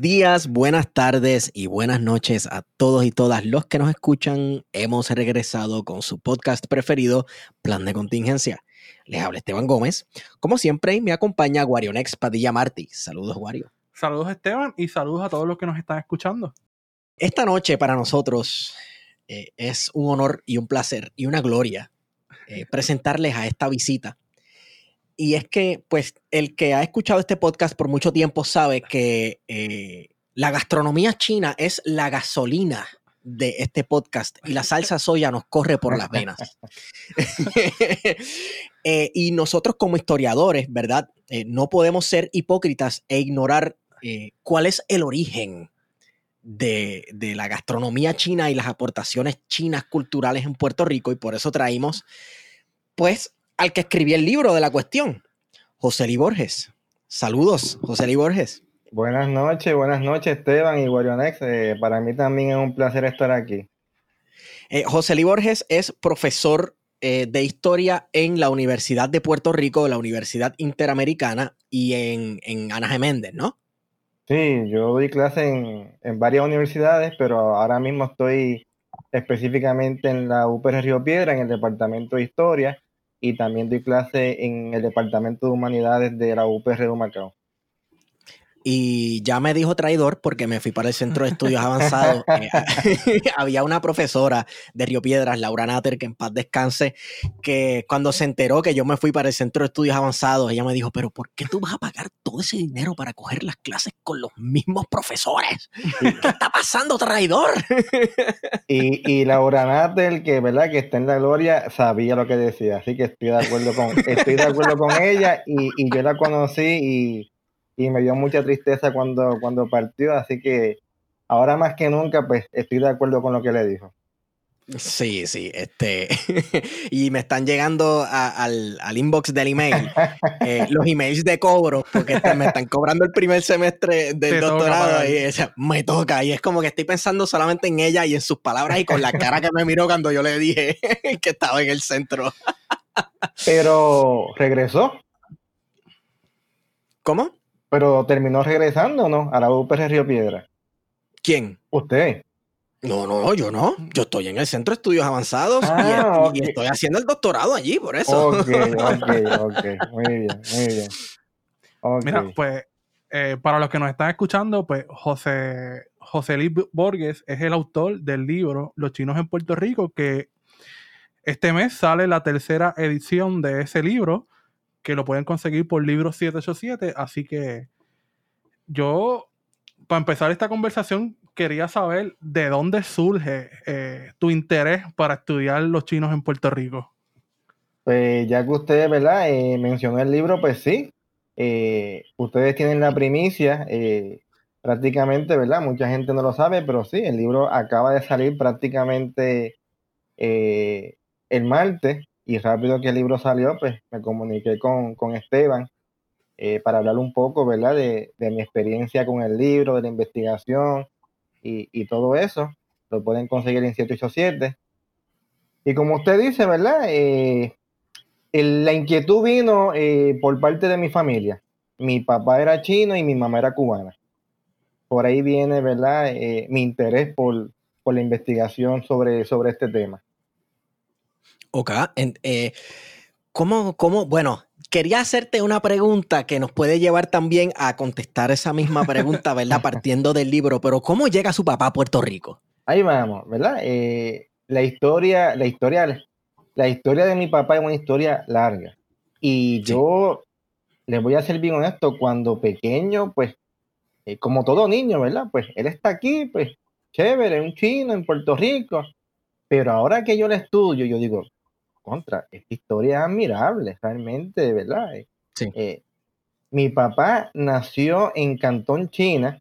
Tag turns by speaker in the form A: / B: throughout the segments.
A: buenos días, buenas tardes y buenas noches a todos y todas los que nos escuchan. Hemos regresado con su podcast preferido, Plan de Contingencia. Les habla Esteban Gómez. Como siempre, me acompaña Guarionex Padilla Martí. Saludos, Guario.
B: Saludos, Esteban, y saludos a todos los que nos están escuchando.
A: Esta noche para nosotros eh, es un honor y un placer y una gloria eh, presentarles a esta visita y es que, pues, el que ha escuchado este podcast por mucho tiempo sabe que eh, la gastronomía china es la gasolina de este podcast y la salsa soya nos corre por las venas. Eh, y nosotros como historiadores, ¿verdad? Eh, no podemos ser hipócritas e ignorar cuál es el origen de, de, la gastronomía china y las aportaciones chinas culturales en Puerto Rico y por eso traímos, pues, al que escribió el libro de la cuestión, José Lee Borges. Saludos, José Lee Borges.
C: Buenas noches, buenas noches Esteban y Warionex. Eh, para mí también es un placer estar aquí.
A: Eh, José Lee Borges es profesor eh, de historia en la Universidad de Puerto Rico, la Universidad Interamericana y en, en Ana Geméndez, ¿no?
C: Sí, yo doy clase en, en, varias universidades, pero ahora mismo estoy específicamente en la UPR Río Piedra, en el Departamento de Historia, y también doy clase en el Departamento de Humanidades de la UPR de Macao.
A: Y ya me dijo traidor porque me fui para el Centro de Estudios Avanzados. Eh, había una profesora de Río Piedras, Laura Natter, que en paz descanse, que cuando se enteró que yo me fui para el Centro de Estudios Avanzados, ella me dijo, pero ¿por qué tú vas a pagar todo ese dinero para coger las clases con los mismos profesores? ¿Qué está pasando, traidor?
C: y, y Laura Natter, que verdad que está en la gloria, sabía lo que decía, así que estoy de acuerdo con, estoy de acuerdo con ella y, y yo la conocí y y me dio mucha tristeza cuando, cuando partió, así que ahora más que nunca, pues estoy de acuerdo con lo que le dijo.
A: Sí, sí, este, y me están llegando al, inbox del email eh, los emails de cobro, porque este, me están cobrando el primer semestre del doctorado y me toca, y es como que estoy pensando solamente en ella y en sus palabras y con la cara que me miró cuando yo le dije que estaba en el centro.
C: Pero regresó.
A: ¿Cómo?
C: Pero terminó regresando, ¿no? A la UPR Río Piedra.
A: ¿Quién?
C: Usted.
A: No, no, yo no. Yo estoy en el Centro de Estudios Avanzados y, ah, estoy haciendo el doctorado allí, por eso.
C: Ok, ok, ok. Muy bien, muy bien.
B: Mira, pues, eh, para los que nos están escuchando, pues José, José Luis Borges es el autor del libro Los chinos en Puerto Rico, que este mes sale la tercera edición de ese libro que lo pueden conseguir por libro 787. Así que yo, para empezar esta conversación, quería saber de dónde surge eh, tu interés para estudiar los chinos en Puerto Rico.
C: Pues ya que usted, ¿verdad? Eh, mencionó el libro, pues sí. Eh, ustedes tienen la primicia, prácticamente, ¿verdad? Mucha gente no lo sabe, pero sí, el libro acaba de salir prácticamente el martes y rápido que el libro salió, pues me comuniqué con, Esteban eh, para hablar un poco, ¿verdad? De, mi experiencia con el libro, de la investigación y, todo eso. Lo pueden conseguir en 787. Y como usted dice, ¿verdad? Eh, la inquietud vino eh, por parte de mi familia. Mi papá era chino y mi mamá era cubana. Por ahí viene, ¿verdad? mi interés por, por la investigación sobre, sobre este tema.
A: Ok. Eh, ¿cómo, ¿Cómo? Bueno, quería hacerte una pregunta que nos puede llevar también a contestar esa misma pregunta, ¿verdad? Partiendo del libro, pero ¿cómo llega su papá a Puerto Rico?
C: Ahí vamos, ¿verdad? Eh, la historia, la historia, la historia de mi papá es una historia larga. Y yo les voy a ser bien honesto, cuando pequeño, pues, eh, como todo niño, ¿verdad? Pues él está aquí, pues, chévere, un chino en Puerto Rico. Pero ahora que yo la estudio, yo digo, contra, esta historia es admirable, realmente, de verdad. Eh, sí. Eh, mi papá nació en Cantón, China,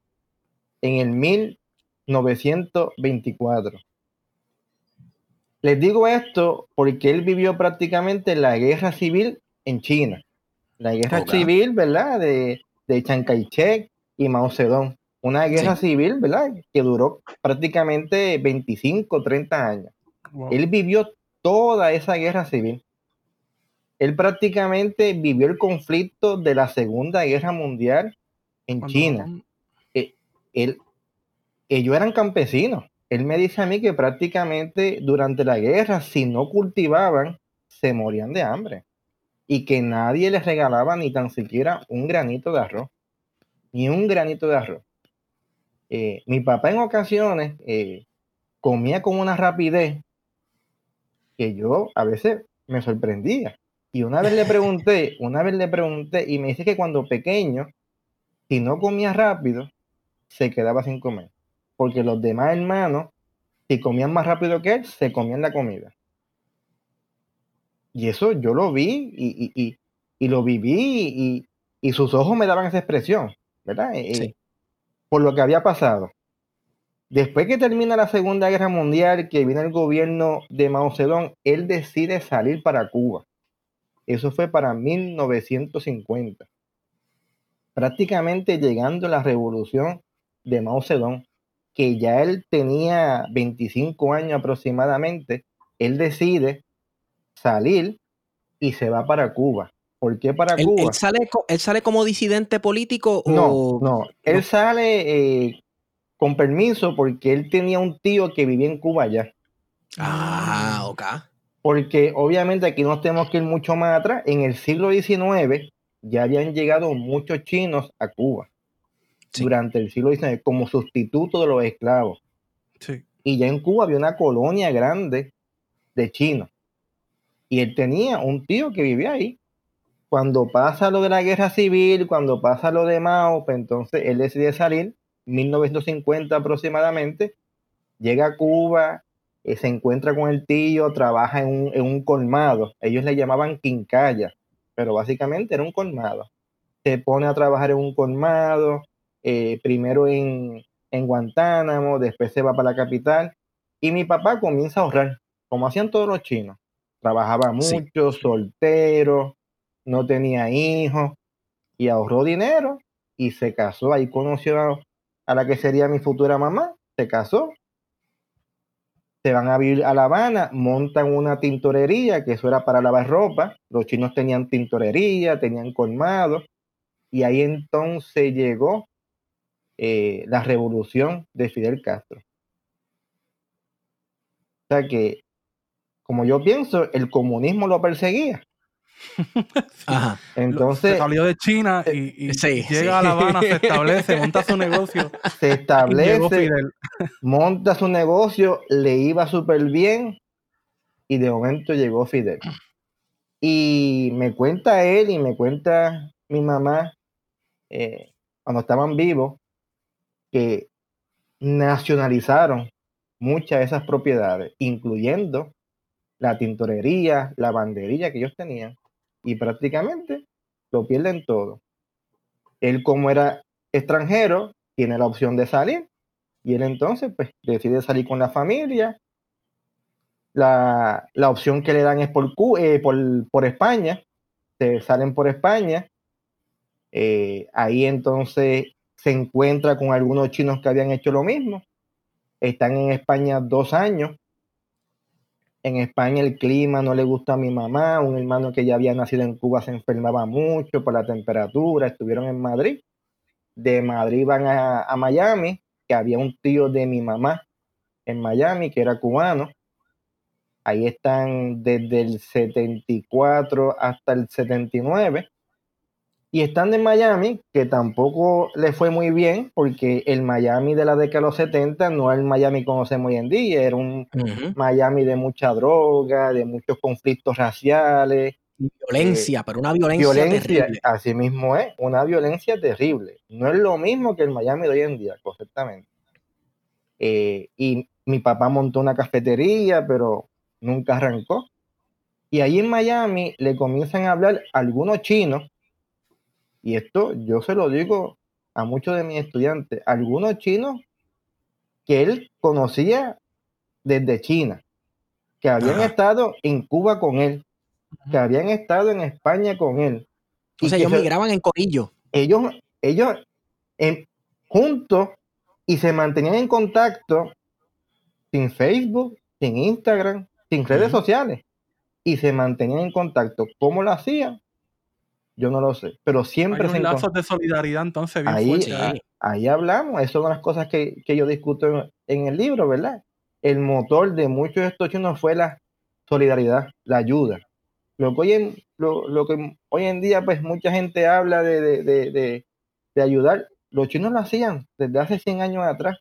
C: en el 1924. Les digo esto porque él vivió prácticamente la guerra civil en China. La guerra civil, ¿verdad? De, de Chiang Kai-shek y Mao Zedong. Una guerra civil, ¿verdad? Que duró prácticamente 25, 30 años. Él vivió toda esa guerra civil. Él prácticamente vivió el conflicto de la Segunda Guerra Mundial en China. Eh, él, ellos eran campesinos. Él me dice a mí que prácticamente durante la guerra, si no cultivaban, se morían de hambre. Y que nadie les regalaba ni tan siquiera un granito de arroz. Ni un granito de arroz. Eh, mi papá en ocasiones eh, comía con una rapidez que yo a veces me sorprendía. Y una vez le pregunté, una vez le pregunté, y me dice que cuando pequeño, si no comía rápido, se quedaba sin comer. Porque los demás hermanos, si comían más rápido que él, se comían la comida. Y eso yo lo vi y, y, lo viví y, sus ojos me daban esa expresión, ¿verdad? Eh, sí por lo que había pasado. Después que termina la Segunda Guerra Mundial, que viene el gobierno de Mao Zedong, él decide salir para Cuba. Eso fue para 1950. Prácticamente llegando a la revolución de Mao Zedong, que ya él tenía 25 años aproximadamente, él decide salir y se va para Cuba. ¿Por qué para Cuba?
A: Él sale, ¿Él sale como disidente político?
C: No, no. Él sale eh, con permiso porque él tenía un tío que vivía en Cuba ya.
A: Ah, ok.
C: Porque obviamente aquí no tenemos que ir mucho más atrás. En el siglo XIX ya habían llegado muchos chinos a Cuba. Durante el siglo XIX, como sustituto de los esclavos. Sí. Y ya en Cuba había una colonia grande de chinos. Y él tenía un tío que vivía ahí cuando pasa lo de la guerra civil, cuando pasa lo de Mao, pues entonces él decide salir, 1950 aproximadamente, llega a Cuba, eh, se encuentra con el tío, trabaja en un, colmado, ellos le llamaban quincalla, pero básicamente era un colmado. Se pone a trabajar en un colmado, eh, primero en, en Guantánamo, después se va para la capital, y mi papá comienza a ahorrar, como hacían todos los chinos. Trabajaba mucho, soltero, no tenía hijos y ahorró dinero y se casó. Ahí conoció a, la que sería mi futura mamá, se casó. Se van a vivir a La Habana, montan una tintorería, que eso era para lavar ropa. Los chinos tenían tintorería, tenían colmado. Y ahí entonces llegó eh, la revolución de Fidel Castro. O sea que, como yo pienso, el comunismo lo perseguía.
B: Entonces. salió de China y, llega a La Habana, se establece, monta su negocio.
C: Se establece, monta su negocio, le iba súper bien y de momento llegó Fidel. Y me cuenta él y me cuenta mi mamá, eh, cuando estaban vivos, que nacionalizaron muchas de esas propiedades, incluyendo la tintorería, la banderilla que ellos tenían, y prácticamente lo pierden todo. Él como era extranjero, tiene la opción de salir y él entonces pues decide salir con la familia. La, opción que le dan es por, eh, por, por España, se salen por España. Eh, ahí entonces se encuentra con algunos chinos que habían hecho lo mismo. Están en España dos años en España el clima no le gusta a mi mamá, un hermano que ya había nacido en Cuba se enfermaba mucho por la temperatura, estuvieron en Madrid. De Madrid van a, Miami, que había un tío de mi mamá en Miami que era cubano. Ahí están desde el 74 hasta el 79 y están en Miami, que tampoco le fue muy bien, porque el Miami de la década de los 70 no es el Miami que conocemos hoy en día, era un Miami de mucha droga, de muchos conflictos raciales.
A: Violencia, eh, pero una violencia,
C: violencia terrible. Así mismo es, una violencia terrible. No es lo mismo que el Miami de hoy en día, correctamente. Eh, y mi papá montó una cafetería, pero nunca arrancó. Y ahí en Miami le comienzan a hablar algunos chinos, y esto yo se lo digo a muchos de mis estudiantes, algunos chinos que él conocía desde China, que habían estado en Cuba con él, que habían estado en España con él.
A: O sea, ellos migraban en corillo.
C: Ellos, ellos en, juntos y se mantenían en contacto sin Facebook, sin Instagram, sin redes sociales. Y se mantenían en contacto. ¿Cómo lo hacían? Yo no lo sé. Pero siempre
B: Hay un lazos de solidaridad entonces bien
C: ahí, ahí, hablamos. Esas son las cosas que, yo discuto en, el libro, ¿verdad? El motor de muchos de estos chinos fue la solidaridad, la ayuda. Lo que hoy en, lo, que hoy en día, pues mucha gente habla de, de ayudar. Los chinos lo hacían desde hace 100 años atrás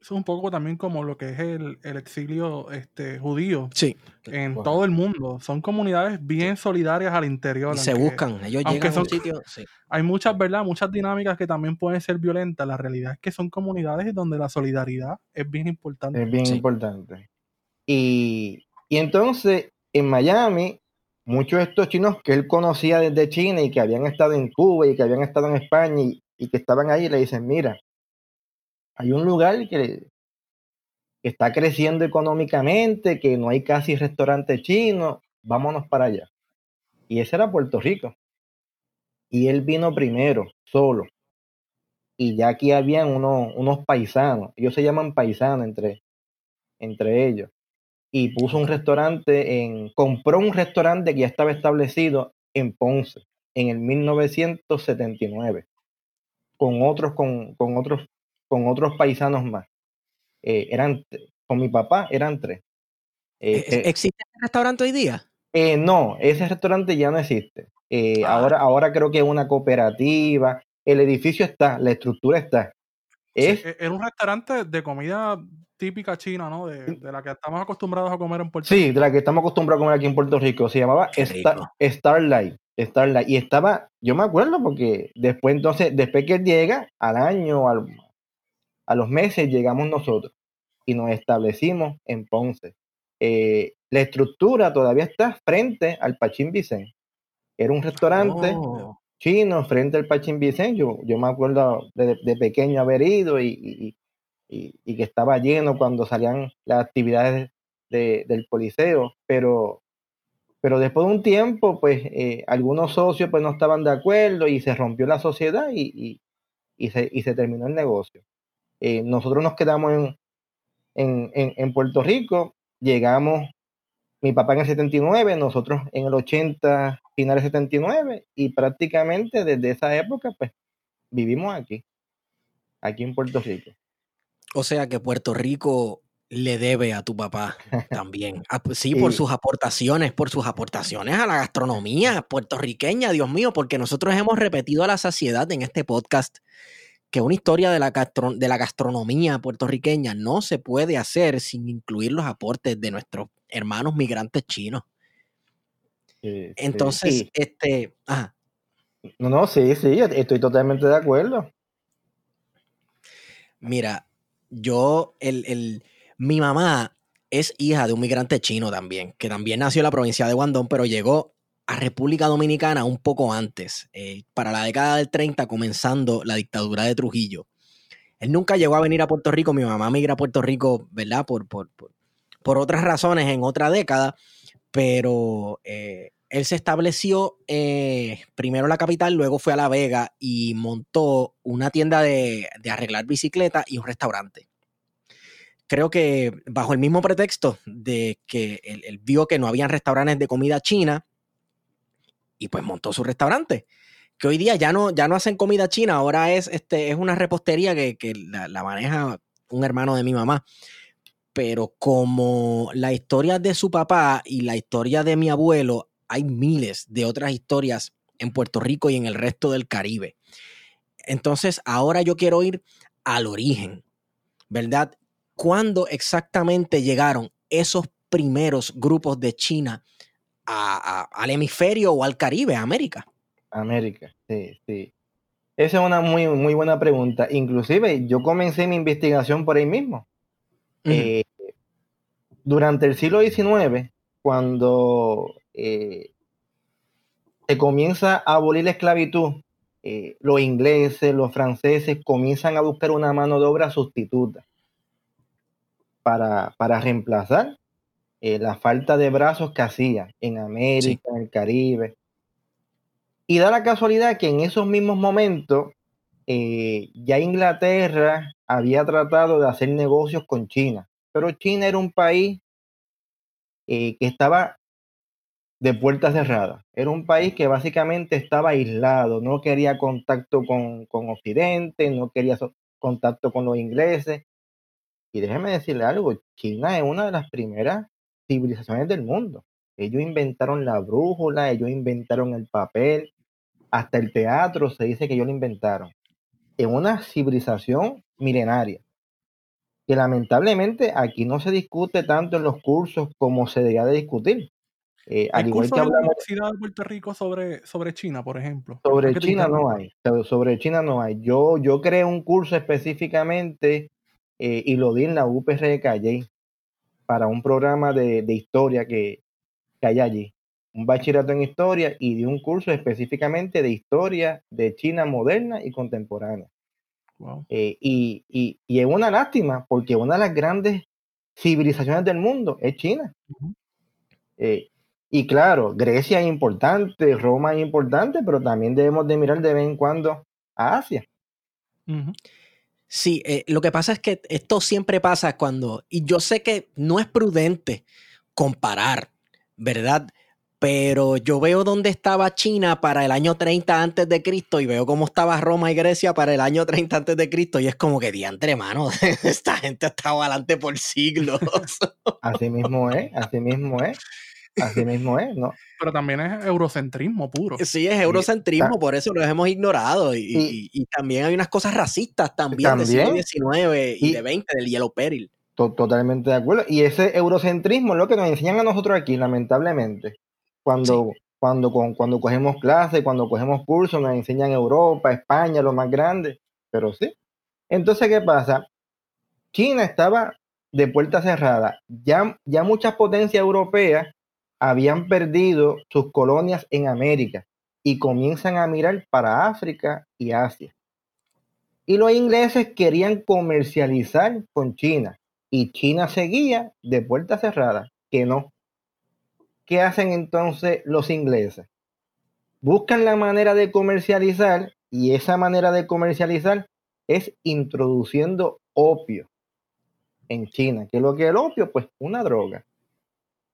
B: es un poco también como lo que es el, exilio este, judío
A: sí.
B: en todo el mundo. Son comunidades bien solidarias al interior.
A: se buscan, ellos llegan a un sitio.
B: Hay muchas, ¿verdad? Muchas dinámicas que también pueden ser violentas. La realidad es que son comunidades donde la solidaridad es bien importante.
C: Es bien importante. Y, entonces, en Miami, muchos de estos chinos que él conocía desde China y que habían estado en Cuba y que habían estado en España y, y que estaban ahí, le dicen, mira, hay un lugar que, está creciendo económicamente, que no hay casi restaurante chino, vámonos para allá. Y ese era Puerto Rico. Y él vino primero, solo. Y ya aquí habían unos, unos paisanos, ellos se llaman paisanos entre, entre ellos. Y puso un restaurante en, compró un restaurante que ya estaba establecido en Ponce en el 1979 con otros con, con otros con otros paisanos más. Eh, eran, con mi papá eran tres.
A: Eh, eh, ¿Existe ese restaurante hoy día?
C: no, ese restaurante ya no existe. Ah. ahora, ahora creo que es una cooperativa. El edificio está, la estructura está.
B: Es, e, era un restaurante de comida típica china, ¿no? De, la que estamos acostumbrados a comer en Puerto
C: Rico. Sí, de la que estamos acostumbrados a comer aquí en Puerto Rico. Se llamaba Starlight. Starlight. Y estaba, yo me acuerdo porque después entonces, después que llega, al año, al, a los meses llegamos nosotros y nos establecimos en Ponce. Eh, la estructura todavía está frente al Pachín Vicente. Era un restaurante oh. chino frente al Pachín Vicente. Yo, me acuerdo de, pequeño haber ido y, que estaba lleno cuando salían las actividades del Coliseo, pero, pero después de un tiempo, pues eh, algunos socios pues no estaban de acuerdo y se rompió la sociedad y, se, y se terminó el negocio. Eh, nosotros nos quedamos en, Puerto Rico, llegamos, mi papá en el 79, nosotros en el 80, finales 79, y prácticamente desde esa época, pues vivimos aquí, aquí en Puerto Rico.
A: O sea que Puerto Rico le debe a tu papá también. Ah, pues sí, por sus aportaciones, por sus aportaciones a la gastronomía puertorriqueña, Dios mío, porque nosotros hemos repetido a la saciedad en este podcast que una historia de la, de la gastronomía puertorriqueña no se puede hacer sin incluir los aportes de nuestros hermanos migrantes chinos. Entonces, este...
C: No, no, sí, sí, estoy totalmente de acuerdo.
A: Mira, yo, el, el, mi mamá es hija de un migrante chino también, que también nació en la provincia de Guangdong, pero llegó a República Dominicana un poco antes, eh, para la década del 30, comenzando la dictadura de Trujillo. Él nunca llegó a venir a Puerto Rico, mi mamá migra a Puerto Rico, ¿verdad? Por, por, por, otras razones en otra década, pero eh, él se estableció eh, primero en la capital, luego fue a La Vega y montó una tienda de, arreglar bicicletas y un restaurante. Creo que bajo el mismo pretexto de que él vio que no habían restaurantes de comida china, y pues montó su restaurante. Que hoy día ya no, ya no hacen comida china, ahora es, este, es una repostería que, la, maneja un hermano de mi mamá. Pero como la historia de su papá y la historia de mi abuelo, hay miles de otras historias en Puerto Rico y en el resto del Caribe. Entonces, ahora yo quiero ir al origen, ¿verdad? ¿Cuándo exactamente llegaron esos primeros grupos de China al hemisferio o al Caribe, a América?
C: América, sí, sí. Esa es una muy, muy buena pregunta. Inclusive yo comencé mi investigación por ahí mismo. Eh, durante el siglo XIX, cuando eh, se comienza a abolir la esclavitud, eh, los ingleses, los franceses comienzan a buscar una mano de obra sustituta para, reemplazar eh, la falta de brazos que hacía en América, en el Caribe. Y da la casualidad que en esos mismos momentos ya Inglaterra había tratado de hacer negocios con China, pero China era un país que estaba de puertas cerradas. Era un país que básicamente estaba aislado, no quería contacto con, Occidente, no quería contacto con los ingleses. Y déjeme decirle algo, China es una de las primeras civilizaciones del mundo. Ellos inventaron la brújula, ellos inventaron el papel, hasta el teatro se dice que ellos lo inventaron. Es una civilización milenaria que lamentablemente aquí no se discute tanto en los cursos como se debería de discutir.
B: Eh, al igual que hablamos de Universidad de Puerto Rico sobre, sobre China, por ejemplo.
C: Sobre China no hay. Sobre China no hay. Yo, yo creé un curso específicamente eh, y lo di en la UPR de Calle para un programa de, historia que, hay allí. Un bachillerato en historia y di un curso específicamente de historia de China moderna y contemporánea. Eh, y, y, y, es una lástima porque una de las grandes civilizaciones del mundo es China. Y claro, Grecia es importante, Roma es importante, pero también debemos de mirar de vez en cuando a Asia.
A: Sí, eh, lo que pasa es que esto siempre pasa cuando, y yo sé que no es prudente comparar, ¿verdad? Pero yo veo dónde estaba China para el año 30 antes de Cristo y veo cómo estaba Roma y Grecia para el año 30 antes de Cristo y es como que diantre, mano, esta gente ha estado adelante por siglos.
C: Así mismo es, así mismo es. Así mismo es, ¿no?
B: Pero también es eurocentrismo puro.
A: Sí, es eurocentrismo, por eso lo hemos ignorado. Y, también hay unas cosas racistas también, del siglo XIX y, de XX, del Yellow Peril.
C: totalmente de acuerdo. Y ese eurocentrismo es lo que nos enseñan a nosotros aquí, lamentablemente. Cuando, cuando, cuando cogemos clases, cuando cogemos cursos, nos enseñan Europa, España, lo más grande. Pero sí. Entonces, ¿qué pasa? China estaba de puerta cerrada. Ya, ya muchas potencias europeas habían perdido sus colonias en América y comienzan a mirar para África y Asia. Y los ingleses querían comercializar con China y China seguía de puerta cerrada, que no. ¿Qué hacen entonces los ingleses? Buscan la manera de comercializar y esa manera de comercializar es introduciendo opio en China. ¿Qué es lo que es el opio? Pues una droga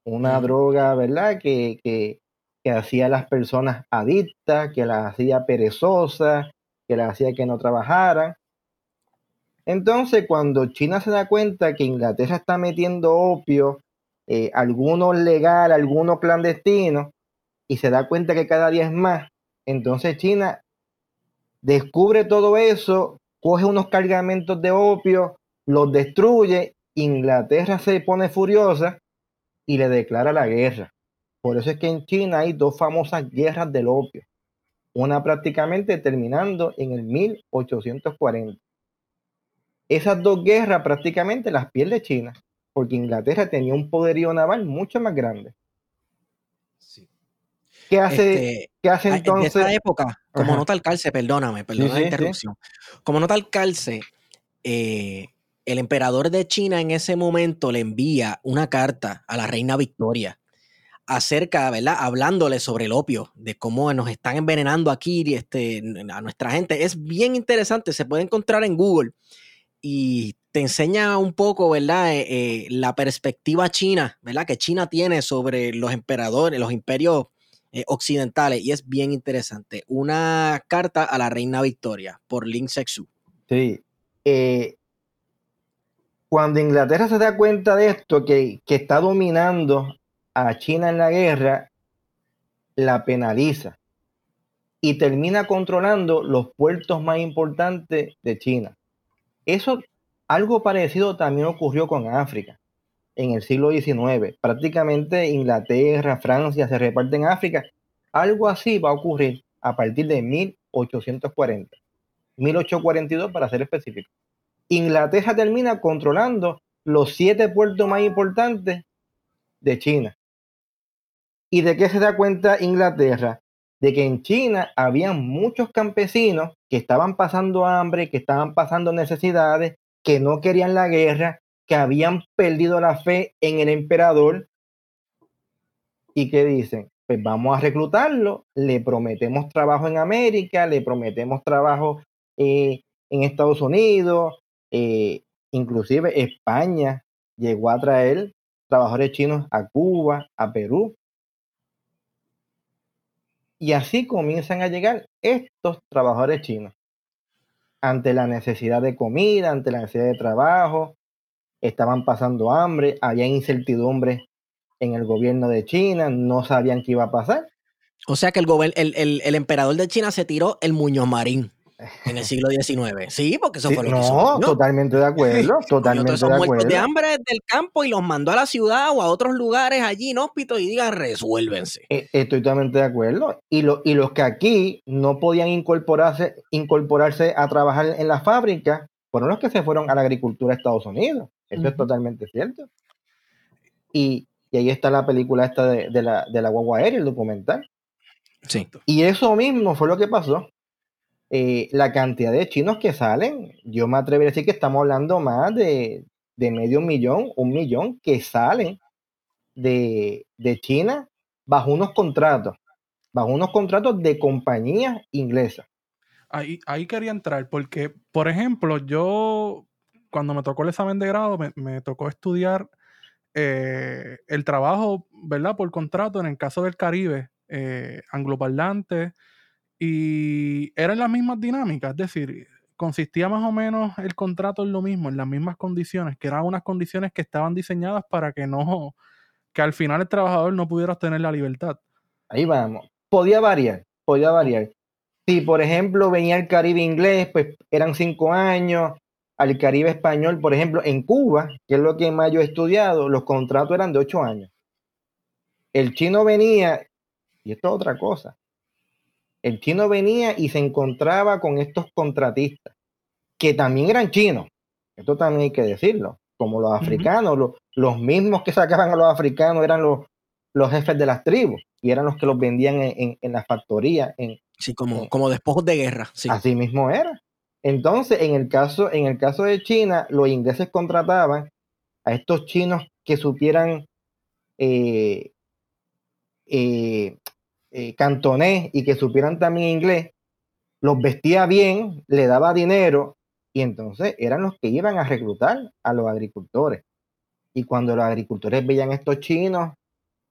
C: una droga, ¿verdad? Que, que, que, hacía a las personas adictas, que las hacía perezosas, que las hacía que no trabajaran. Entonces, cuando China se da cuenta que Inglaterra está metiendo opio, eh, algunos legal, algunos clandestinos, y se da cuenta que cada día es más, entonces China descubre todo eso, coge unos cargamentos de opio, los destruye, Inglaterra se pone furiosa y le declara la guerra. Por eso es que en China hay dos famosas guerras del opio, una prácticamente terminando en el 1840. Esas dos guerras prácticamente las pierde China, porque Inglaterra tenía un poderío naval mucho más grande. ¿Qué hace, este, ¿qué hace entonces?
A: En esa época, como nota al calce, perdóname, perdóname la interrupción. Como nota al calce, eh, el emperador de China en ese momento le envía una carta a la reina Victoria acerca, ¿verdad? Hablándole sobre el opio, de cómo nos están envenenando aquí este, a nuestra gente. Es bien interesante, se puede encontrar en Google y te enseña un poco, ¿verdad? Eh, eh, la perspectiva china, ¿verdad? Que China tiene sobre los emperadores, los imperios eh, occidentales y es bien interesante. Una carta a la reina Victoria por Lin Sexu.
C: Sí, cuando Inglaterra se da cuenta de esto, que, está dominando a China en la guerra, la penaliza y termina controlando los puertos más importantes de China. Eso, algo parecido también ocurrió con África en el siglo XIX. Prácticamente Inglaterra, Francia se reparten África. Algo así va a ocurrir a partir de 1840. 1842 para ser específico. Inglaterra termina controlando los siete puertos más importantes de China. ¿Y de qué se da cuenta Inglaterra? De que en China había muchos campesinos que estaban pasando hambre, que estaban pasando necesidades, que no querían la guerra, que habían perdido la fe en el emperador. ¿Y qué dicen? Pues vamos a reclutarlo, le prometemos trabajo en América, le prometemos trabajo eh, en Estados Unidos, eh, inclusive España llegó a traer trabajadores chinos a Cuba, a Perú. Y así comienzan a llegar estos trabajadores chinos. Ante la necesidad de comida, ante la necesidad de trabajo, estaban pasando hambre, había incertidumbre en el gobierno de China, no sabían qué iba a pasar.
A: O sea que el, el, el emperador de China se tiró el Muñoz Marín en el siglo XIX. Sí, porque eso fue lo que
C: No, totalmente de acuerdo, totalmente de acuerdo.
A: de hambre del campo y los mandó a la ciudad o a otros lugares allí inhóspitos y diga, resuélvense.
C: Eh, estoy totalmente de acuerdo. Y, lo, y los que aquí no podían incorporarse, incorporarse a trabajar en la fábrica fueron los que se fueron a la agricultura de Estados Unidos. Eso es totalmente cierto. Y, ahí está la película esta de, de, la, de la guagua aérea, el documental.
A: Sí.
C: Y eso mismo fue lo que pasó. Eh, la cantidad de chinos que salen, yo me atrevería a decir que estamos hablando más de, medio millón, un millón que salen de, China bajo unos contratos, bajo unos contratos de compañías inglesas.
B: Ahí, ahí quería entrar, porque, por ejemplo, yo cuando me tocó el examen de grado, me, tocó estudiar eh, el trabajo, ¿verdad? Por contrato en el caso del Caribe, eh, angloparlante, y eran las mismas dinámicas, es decir, consistía más o menos el contrato en lo mismo, en las mismas condiciones, que eran unas condiciones que estaban diseñadas para que no, que al final el trabajador no pudiera obtener la libertad.
C: Ahí vamos. Podía variar, podía variar. Si, por ejemplo, venía el Caribe inglés, pues eran cinco años. Al Caribe español, por ejemplo, en Cuba, que es lo que más yo he estudiado, los contratos eran de ocho años. El chino venía, y esto es otra cosa, el chino venía y se encontraba con estos contratistas, que también eran chinos, esto también hay que decirlo, como los africanos, los, mismos que sacaban a los africanos eran los, los jefes de las tribus y eran los que los vendían en, en, las factorías. En,
A: sí, como, como despojos de guerra. Sí.
C: Así mismo era. Entonces, en el, caso, en el caso de China, los ingleses contrataban a estos chinos que supieran eh, eh, eh, cantonés y que supieran también inglés, los vestía bien, le daba dinero y entonces eran los que iban a reclutar a los agricultores. Y cuando los agricultores veían a estos chinos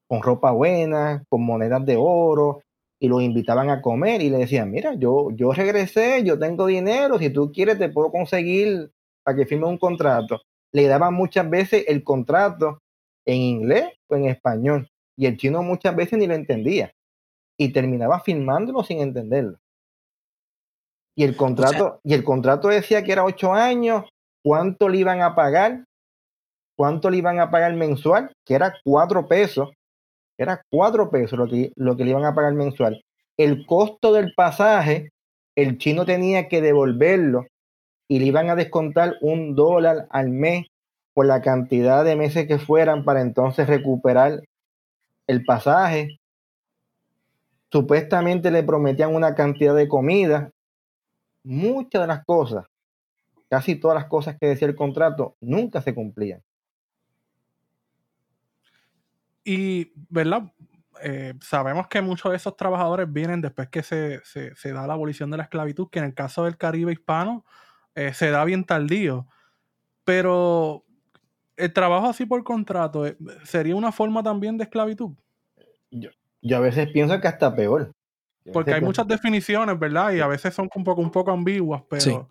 C: con ropa buena, con monedas de oro, y los invitaban a comer y le decían, mira, yo, yo regresé, yo tengo dinero, si tú quieres te puedo conseguir para que firme un contrato. Le daban muchas veces el contrato en inglés o en español y el chino muchas veces ni lo entendía y terminaba firmándolo sin entenderlo. Y el contrato, y el contrato decía que era ocho años, cuánto le iban a pagar, cuánto le iban a pagar mensual, que era cuatro pesos, era cuatro pesos lo que, lo que le iban a pagar mensual. El costo del pasaje, el chino tenía que devolverlo y le iban a descontar un dólar al mes por la cantidad de meses que fueran para entonces recuperar el pasaje Supuestamente le prometían una cantidad de comida. Muchas de las cosas, casi todas las cosas que decía el contrato, nunca se cumplían.
B: Y, ¿verdad? Eh, sabemos que muchos de esos trabajadores vienen después que se, da la abolición de la esclavitud, que en el caso del Caribe hispano eh, se da bien tardío. Pero el trabajo así por contrato, eh, ¿sería una forma también de esclavitud?
C: Yo, yo a veces pienso que hasta peor.
B: Porque hay muchas definiciones, ¿verdad? Y a veces son un poco, un poco ambiguas, pero...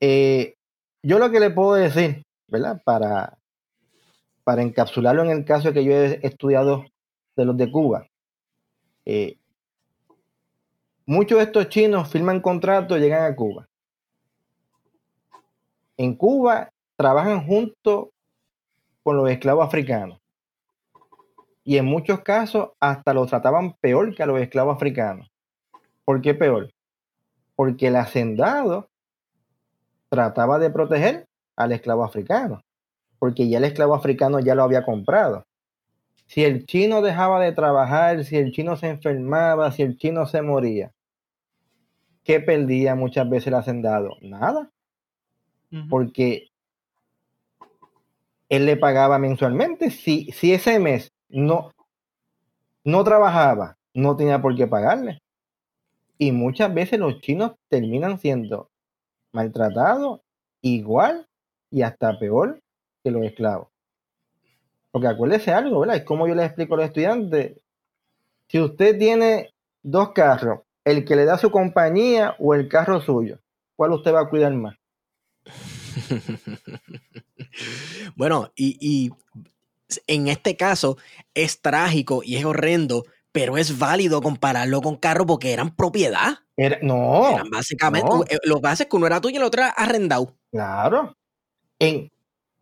C: Eh, yo lo que le puedo decir, ¿verdad? Para, para encapsularlo en el caso que yo he estudiado de los de Cuba. Eh, muchos de estos chinos firman contratos y llegan a Cuba. En Cuba trabajan junto con los esclavos africanos y en muchos casos hasta los trataban peor que a los esclavos africanos. ¿Por qué peor? Porque el hacendado trataba de proteger al esclavo africano, porque ya el esclavo africano ya lo había comprado. Si el chino dejaba de trabajar, si el chino se enfermaba, si el chino se moría, ¿qué perdía muchas veces el hacendado? Nada. Porque él le pagaba mensualmente. Si, si ese mes no, no trabajaba, no tenía por qué pagarle. Y muchas veces los chinos terminan siendo maltratados igual y hasta peor que los esclavos. Porque acuérdese algo, ¿verdad? Es como yo les explico a los estudiantes. Si usted tiene dos carros, el que le da su compañía o el carro suyo, ¿cuál usted va a cuidar más?
A: bueno, y, y, en este caso es trágico y es horrendo, pero es válido compararlo con carros porque eran propiedad.
C: no.
A: Eran básicamente, lo que es que uno era tuyo y el otro era arrendado.
C: Claro. En,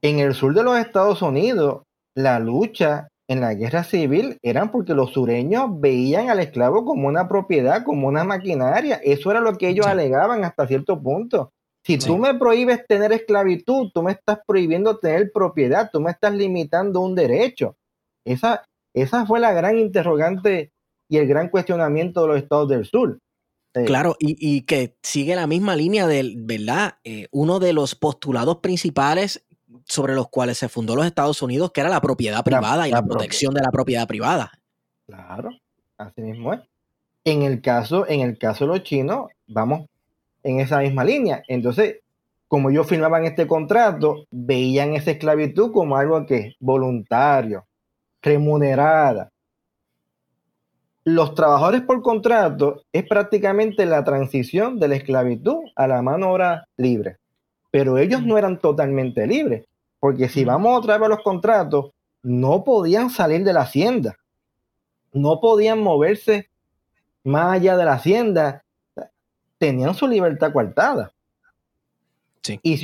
C: en el sur de los Estados Unidos, la lucha en la guerra civil eran porque los sureños veían al esclavo como una propiedad, como una maquinaria. Eso era lo que ellos alegaban hasta cierto punto. Si tú me prohíbes tener esclavitud, tú me estás prohibiendo tener propiedad, tú me estás limitando un derecho. Esa, esa fue la gran interrogante y el gran cuestionamiento de los estados del sur.
A: Claro, y, que sigue la misma línea del, ¿verdad? Eh, uno de los postulados principales sobre los cuales se fundó los Estados Unidos, que era la propiedad privada y la, protección de la propiedad privada.
C: Claro, así mismo es. En el caso, en el caso de los chinos, vamos en esa misma línea. Entonces, como ellos firmaban este contrato, veían esa esclavitud como algo que es voluntario, remunerada. Los trabajadores por contrato es prácticamente la transición de la esclavitud a la mano obra libre. Pero ellos no eran totalmente libres, porque si vamos otra vez a los contratos, no podían salir de la hacienda, no podían moverse más allá de la hacienda, tenían su libertad coartada. Y,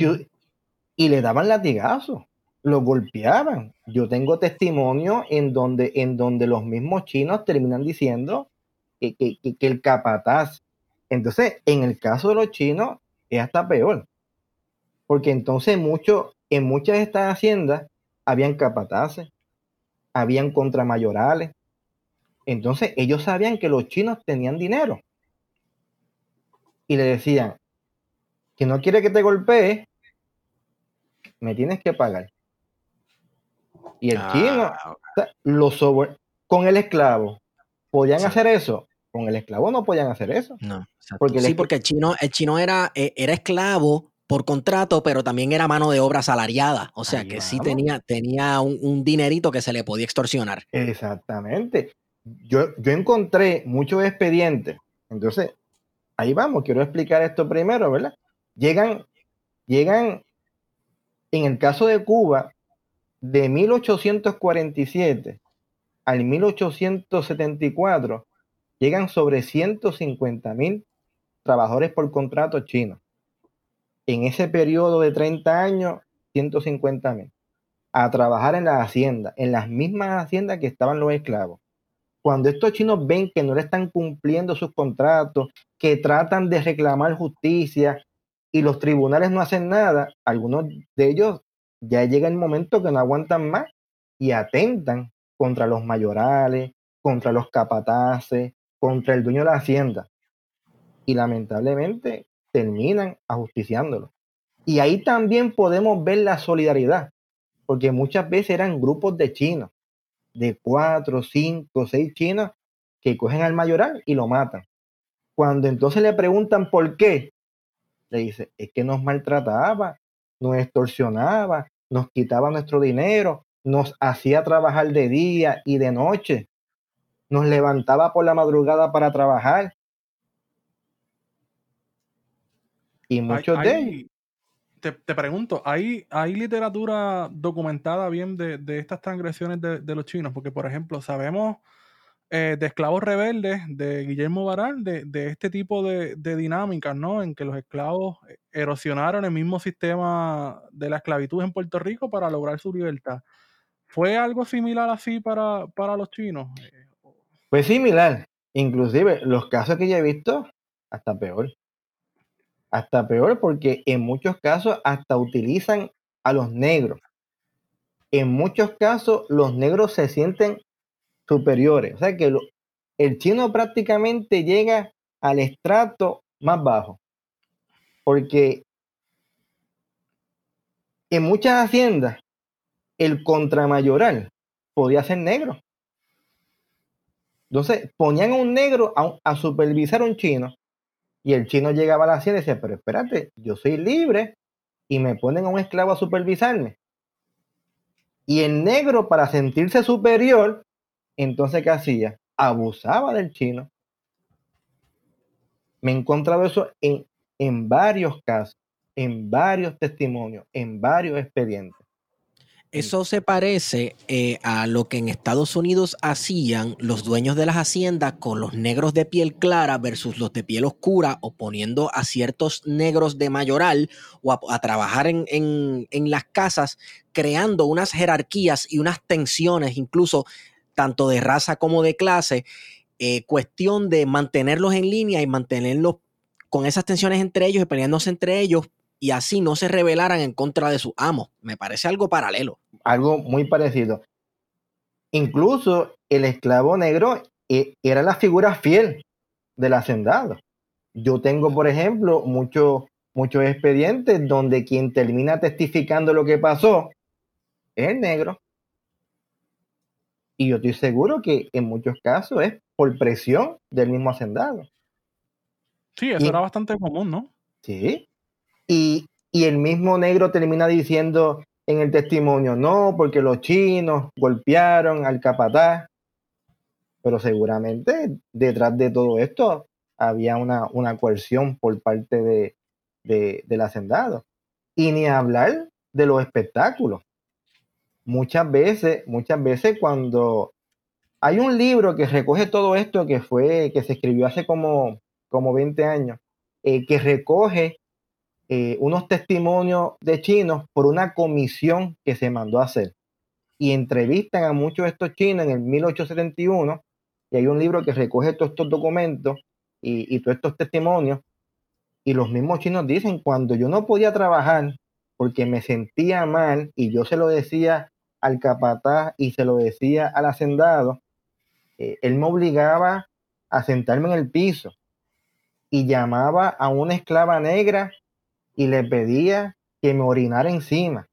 C: y le daban latigazos, lo golpeaban. Yo tengo testimonio en donde, en donde los mismos chinos terminan diciendo que, que el capataz. Entonces, en el caso de los chinos, es hasta peor. Porque entonces mucho, en muchas de estas haciendas habían capataces, habían contramayorales. Entonces ellos sabían que los chinos tenían dinero. Y le decían, que no quiere que te golpee, me tienes que pagar. Y el ah, chino, los con el esclavo, ¿podían hacer eso? Con el esclavo no podían hacer eso.
A: No, porque sí, porque el chino, el chino era, eh, era esclavo por contrato, pero también era mano de obra salariada. O sea que sí tenía, tenía un, dinerito que se le podía extorsionar.
C: Exactamente. Yo, yo encontré muchos expedientes. Entonces, ahí vamos, quiero explicar esto primero, ¿verdad? Llegan, llegan, en el caso de Cuba, de 1847 al 1874, llegan sobre 150 mil trabajadores por contrato chinos en ese periodo de 30 años, 150 mil, a trabajar en la hacienda, en las mismas haciendas que estaban los esclavos. Cuando estos chinos ven que no le están cumpliendo sus contratos, que tratan de reclamar justicia y los tribunales no hacen nada, algunos de ellos ya llega el momento que no aguantan más y atentan contra los mayorales, contra los capataces, contra el dueño de la hacienda. Y lamentablemente terminan ajusticiándolo. Y ahí también podemos ver la solidaridad, porque muchas veces eran grupos de chinos, de cuatro, cinco, seis chinos, que cogen al mayoral y lo matan. Cuando entonces le preguntan por qué, le dice, es que nos maltrataba, nos extorsionaba, nos quitaba nuestro dinero, nos hacía trabajar de día y de noche, nos levantaba por la madrugada para trabajar, Y muchos de ellos.
B: Te, pregunto, ¿hay, ¿hay literatura documentada bien de, estas transgresiones de, los chinos? Porque, por ejemplo, sabemos eh, de esclavos rebeldes de Guillermo Baral, de, este tipo de, dinámicas, ¿no? En que los esclavos erosionaron el mismo sistema de la esclavitud en Puerto Rico para lograr su libertad. ¿Fue algo similar así para, para los chinos?
C: Fue similar. Inclusive, los casos que yo he visto, hasta peor hasta peor porque en muchos casos hasta utilizan a los negros. En muchos casos los negros se sienten superiores. O sea que el chino prácticamente llega al estrato más bajo. Porque en muchas haciendas el contramayoral podía ser negro. Entonces ponían a un negro a, supervisar a un chino y el chino llegaba a la hacienda y decía, pero espérate, yo soy libre y me ponen a un esclavo a supervisarme. Y el negro, para sentirse superior, entonces, ¿qué hacía? Abusaba del chino. Me he encontrado eso en, en varios casos, en varios testimonios, en varios expedientes.
A: Eso se parece eh, a lo que en Estados Unidos hacían los dueños de las haciendas con los negros de piel clara versus los de piel oscura, o poniendo a ciertos negros de mayoral o a, trabajar en, las casas, creando unas jerarquías y unas tensiones, incluso tanto de raza como de clase, eh, cuestión de mantenerlos en línea y mantenerlos con esas tensiones entre ellos y peleándose entre ellos y así no se rebelaran en contra de su amo. Me parece algo paralelo.
C: Algo muy parecido. Incluso el esclavo negro eh, era la figura fiel del hacendado. Yo tengo, por ejemplo, muchos muchos expedientes donde quien termina testificando lo que pasó es el negro. Y yo estoy seguro que en muchos casos es por presión del mismo hacendado.
B: Sí, eso era bastante común, ¿no?
C: Sí, y, el mismo negro termina diciendo en el testimonio, no, porque los chinos golpearon al capataz. Pero seguramente detrás de todo esto había una, una coerción por parte de, del hacendado. Y ni hablar de los espectáculos. Muchas veces, muchas veces cuando hay un libro que recoge todo esto que fue, que se escribió hace como, como 20 años, eh, que recoge eh, unos testimonios de chinos por una comisión que se mandó a hacer. Y entrevistan a muchos de estos chinos en el 1871, y hay un libro que recoge todos estos documentos y, todos estos testimonios, y los mismos chinos dicen, cuando yo no podía trabajar porque me sentía mal, y yo se lo decía al capataz y se lo decía al hacendado, eh, él me obligaba a sentarme en el piso y llamaba a una esclava negra y le pedía que me orinara encima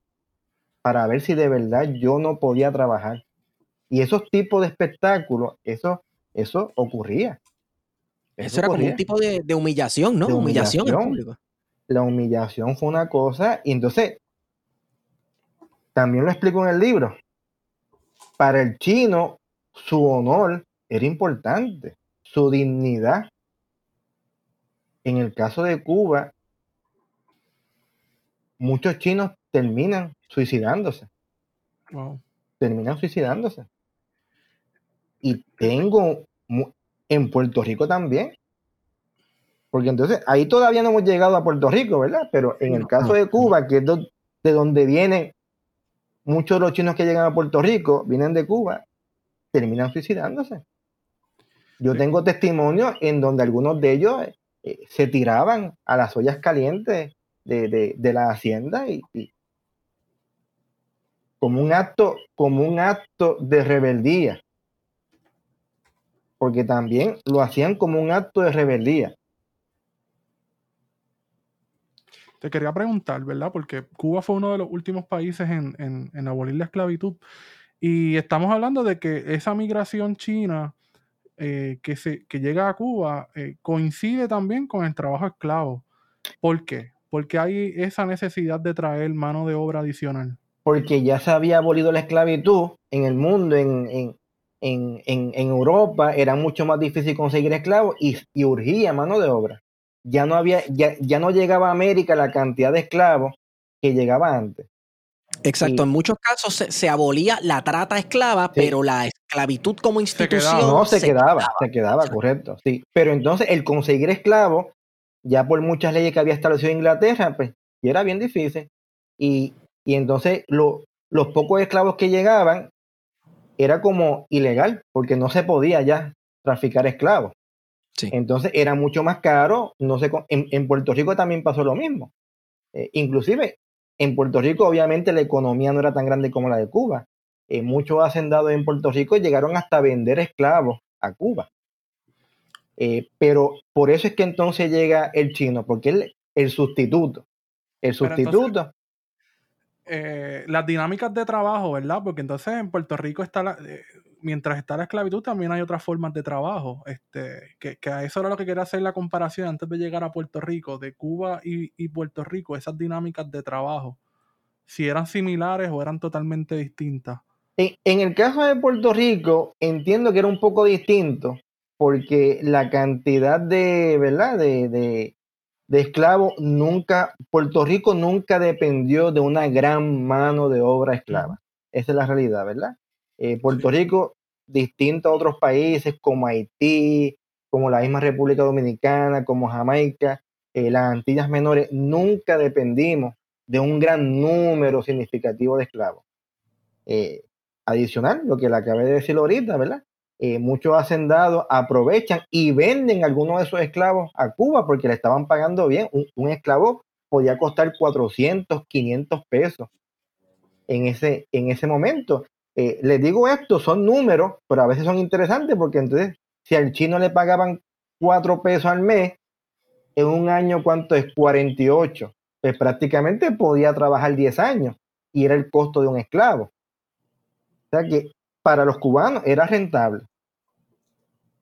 C: para ver si de verdad yo no podía trabajar. Y esos tipos de espectáculos, eso, eso ocurría.
A: Eso, era como un tipo de, humillación, ¿no? humillación,
C: La humillación fue una cosa, y entonces, también lo explico en el libro. Para el chino, su honor era importante, su dignidad. En el caso de Cuba, muchos chinos terminan suicidándose. Terminan suicidándose. Y tengo en Puerto Rico también. Porque entonces ahí todavía no hemos llegado a Puerto Rico, ¿verdad? Pero en el caso de Cuba, que es de donde vienen muchos de los chinos que llegan a Puerto Rico, vienen de Cuba, terminan suicidándose. Yo tengo testimonios en donde algunos de ellos eh, se tiraban a las ollas calientes de, la hacienda y, como un acto, como un acto de rebeldía. Porque también lo hacían como un acto de rebeldía.
B: Te quería preguntar, ¿verdad? Porque Cuba fue uno de los últimos países en, en, abolir la esclavitud. Y estamos hablando de que esa migración china eh, que, se, que llega a Cuba eh, coincide también con el trabajo esclavo. ¿Por qué? Porque hay esa necesidad de traer mano de obra adicional?
C: Porque ya se había abolido la esclavitud en el mundo, en, Europa, era mucho más difícil conseguir esclavos y, urgía mano de obra. Ya no, había, ya, no llegaba a América la cantidad de esclavos que llegaba antes.
A: Exacto, en muchos casos se, abolía la trata esclava, pero la esclavitud como institución.
C: no, se, quedaba, se quedaba, correcto. Sí, pero entonces el conseguir esclavos ya por muchas leyes que había establecido Inglaterra, pues y era bien difícil. Y, entonces los pocos esclavos que llegaban era como ilegal, porque no se podía ya traficar esclavos. Entonces era mucho más caro. No sé, en, Puerto Rico también pasó lo mismo. Eh, inclusive en Puerto Rico obviamente la economía no era tan grande como la de Cuba. eh, muchos hacendados en Puerto Rico llegaron hasta vender esclavos a Cuba. Eh, pero por eso es que entonces llega el chino, porque él, el sustituto, el sustituto.
B: Eh, las dinámicas de trabajo, ¿verdad? Porque entonces en Puerto Rico está la, mientras está la esclavitud también hay otras formas de trabajo. Este, que, a eso era lo que quería hacer la comparación antes de llegar a Puerto Rico, de Cuba y, y Puerto Rico, esas dinámicas de trabajo, si eran similares o eran totalmente distintas.
C: En, el caso de Puerto Rico, entiendo que era un poco distinto, porque la cantidad de, ¿verdad? De, de, esclavos nunca, Puerto Rico nunca dependió de una gran mano de obra esclava. Esa es la realidad, ¿verdad? Eh, Puerto Rico, distinto a otros países como Haití, como la misma República Dominicana, como Jamaica, eh, las Antillas Menores, nunca dependimos de un gran número significativo de esclavos. Eh, adicional, lo que le acabé de decir ahorita, ¿verdad? Eh, muchos hacendados aprovechan y venden algunos de esos esclavos a Cuba porque le estaban pagando bien. Un, esclavo podía costar 400, 500 pesos en ese, en ese momento. Eh, les digo esto, son números, pero a veces son interesantes porque entonces, si al chino le pagaban 4 pesos al mes, en un año, ¿cuánto es? 48. Pues prácticamente podía trabajar 10 años y era el costo de un esclavo. O sea que para los cubanos era rentable.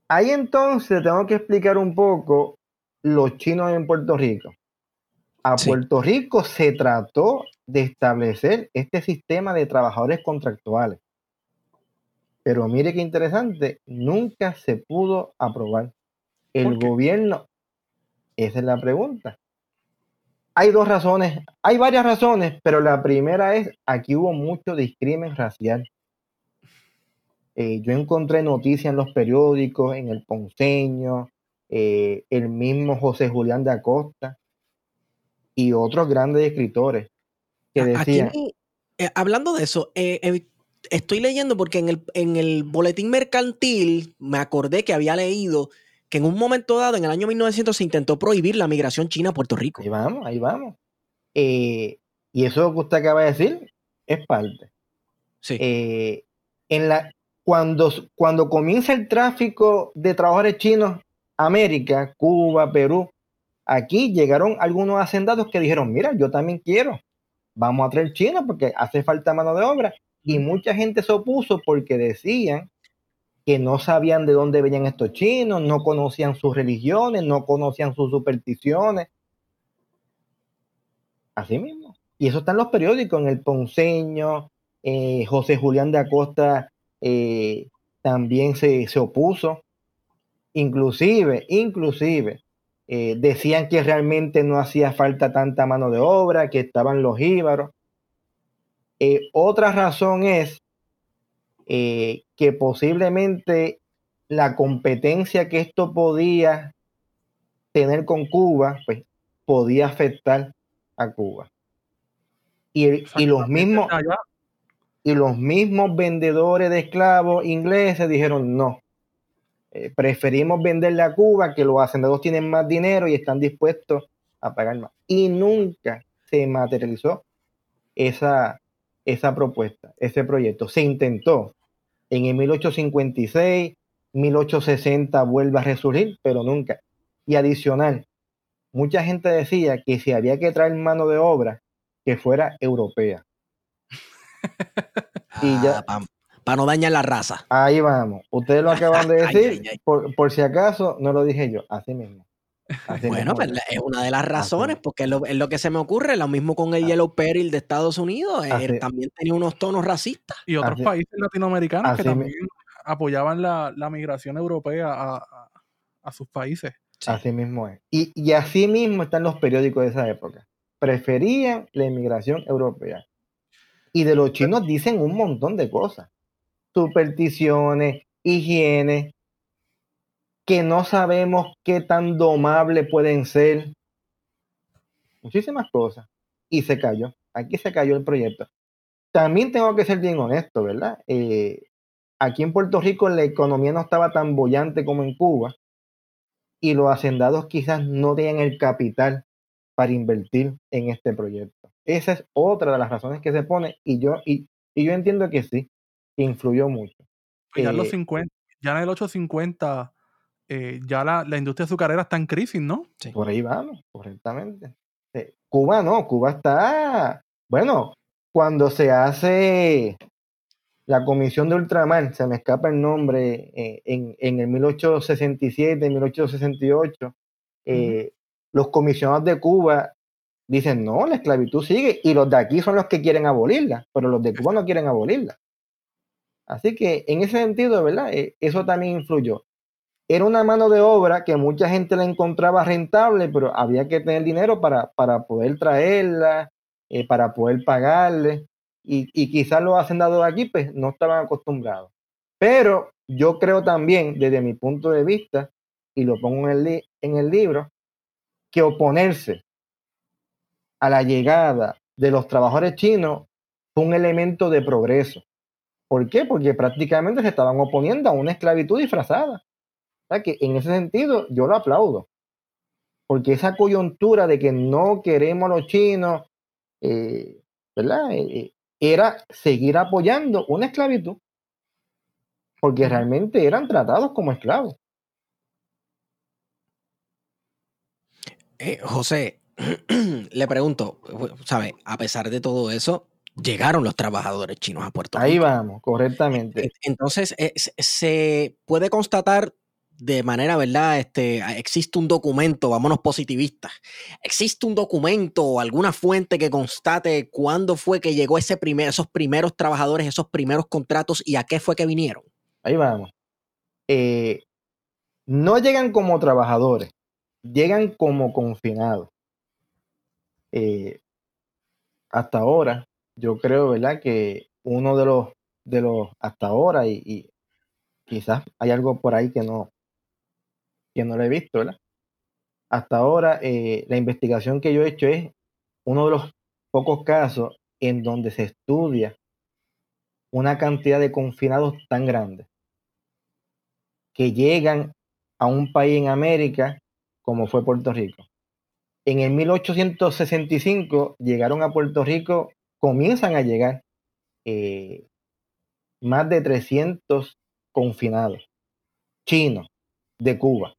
C: Ahí entonces tengo que explicar un poco los chinos en Puerto Rico. A Puerto Rico se trató de establecer este sistema de trabajadores contractuales. Pero mire qué interesante, nunca se pudo aprobar. El gobierno, esa es la pregunta. Hay dos razones, hay varias razones, pero la primera es, aquí hubo mucho discrimen racial. Eh, yo encontré noticias en los periódicos, en el Ponceño, eh, el mismo José Julián de Acosta y otros grandes escritores que decían...
A: Eh, hablando de eso, estoy leyendo porque en el, en el boletín mercantil me acordé que había leído que en un momento dado, en el año 1900, se intentó prohibir la migración china a Puerto Rico.
C: Ahí vamos, ahí vamos. y eso que usted acaba de decir es parte. Sí. en la, cuando, cuando comienza el tráfico de trabajadores chinos, América, Cuba, Perú, aquí llegaron algunos hacendados que dijeron, mira, yo también quiero, vamos a traer chinos porque hace falta mano de obra. Y mucha gente se opuso porque decían que no sabían de dónde venían estos chinos, no conocían sus religiones, no conocían sus supersticiones. Así mismo. Y eso está en los periódicos, en el Ponceño, eh, José Julián de Acosta eh, también se, opuso. Inclusive, inclusive, eh, decían que realmente no hacía falta tanta mano de obra, que estaban los íbaros. Eh, otra razón es que posiblemente la competencia que esto podía tener con Cuba, pues podía afectar a Cuba. Y, y los mismos y los mismos vendedores de esclavos ingleses dijeron no. Eh, preferimos venderle a Cuba, que los hacendados tienen más dinero y están dispuestos a pagar más. Y nunca se materializó esa, esa propuesta, ese proyecto. Se intentó en el 1856, 1860 vuelve a resurgir, pero nunca. Y adicional, mucha gente decía que si había que traer mano de obra, que fuera europea.
A: Y ya. Ah, Para no dañar la raza.
C: Ahí vamos. Ustedes lo acaban de decir. Por, si acaso, no lo dije yo. Así mismo.
A: bueno, pues es una de las razones, porque es lo, que se me ocurre. Lo mismo con el ah. Yellow Peril de Estados Unidos. Eh, también tenía unos tonos racistas.
B: Y otros países latinoamericanos que también apoyaban la, migración europea a, sus países.
C: Así mismo es. Y, y así mismo están los periódicos de esa época. Preferían la inmigración europea. Y de los chinos dicen un montón de cosas. Supersticiones, higiene, que no sabemos qué tan domables pueden ser. Muchísimas cosas. Y se cayó. Aquí se cayó el proyecto. También tengo que ser bien honesto, ¿verdad? Eh, aquí en Puerto Rico la economía no estaba tan bollante como en Cuba y los hacendados quizás no tenían el capital para invertir en este proyecto. Esa es otra de las razones que se pone y yo, y, yo entiendo que sí, influyó mucho.
B: Pues ya en los 50, ya en el 850, eh, ya la, la, industria azucarera está en crisis, ¿no?
C: Sí. Por ahí vamos, correctamente. Cuba no, Cuba está, bueno, cuando se hace la Comisión de Ultramar, se me escapa el nombre, eh, en, en, el 1867, 1868, eh, los comisionados de Cuba dicen, no, la esclavitud sigue, y los de aquí son los que quieren abolirla, pero los de Cuba no quieren abolirla. Así que en ese sentido, ¿verdad? Eh, eso también influyó. Era una mano de obra que mucha gente la encontraba rentable, pero había que tener dinero para, para poder traerla, para poder pagarle y, quizás los hacendados de aquí pues no estaban acostumbrados. Pero yo creo también, desde mi punto de vista, y lo pongo en el, en el libro, que oponerse a la llegada de los trabajadores chinos fue un elemento de progreso. ¿Por qué? Porque prácticamente se estaban oponiendo a una esclavitud disfrazada. O sea que en ese sentido yo lo aplaudo. Porque esa coyuntura de que no queremos a los chinos, eh, ¿verdad? Eh, eh, era seguir apoyando una esclavitud, porque realmente eran tratados como esclavos.
A: José, le pregunto, ¿sabe? A pesar de todo eso, llegaron los trabajadores chinos a Puerto
C: Rico. Ahí vamos, correctamente.
A: Entonces, eh, se puede constatar de manera, ¿verdad? Este, existe un documento, vámonos positivistas, existe un documento o alguna fuente que constate cuándo fue que llegó ese primer, esos primeros trabajadores, esos primeros contratos y a qué fue que vinieron.
C: Ahí vamos. Eh, no llegan como trabajadores, llegan como confinados. Eh, hasta ahora, yo creo, ¿verdad? Que uno de los, de los, hasta ahora, y, quizás hay algo por ahí que no, que no lo he visto, ¿verdad? Hasta ahora, eh, la investigación que yo he hecho es uno de los pocos casos en donde se estudia una cantidad de confinados tan grande que llegan a un país en América como fue Puerto Rico. En el 1865 llegaron a Puerto Rico, comienzan a llegar eh, más de 300 confinados chinos de Cuba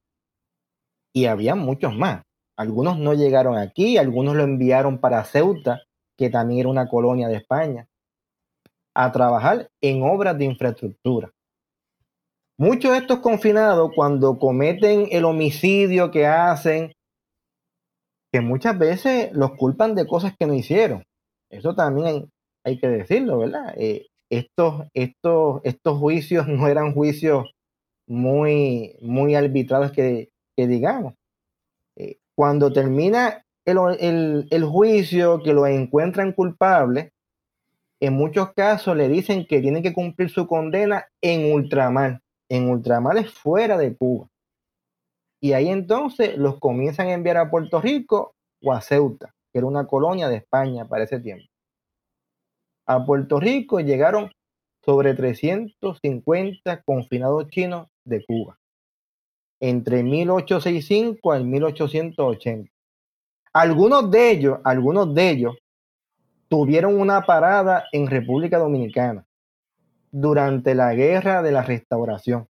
C: y había muchos más. Algunos no llegaron aquí, algunos lo enviaron para Ceuta, que también era una colonia de España, a trabajar en obras de infraestructura. Muchos de estos confinados, cuando cometen el homicidio que hacen, que muchas veces los culpan de cosas que no hicieron. Eso también hay, que decirlo, ¿verdad? Eh, estos, estos, estos juicios no eran juicios muy, muy arbitrados que, que digamos. Eh, cuando termina el, juicio, que lo encuentran culpable, en muchos casos le dicen que tienen que cumplir su condena en ultramar. En ultramar es fuera de Cuba. Y ahí entonces los comienzan a enviar a Puerto Rico o a Ceuta, que era una colonia de España para ese tiempo. A Puerto Rico llegaron sobre 350 confinados chinos de Cuba entre 1865 al 1880. Algunos de ellos, algunos de ellos tuvieron una parada en República Dominicana durante la guerra de la restauración.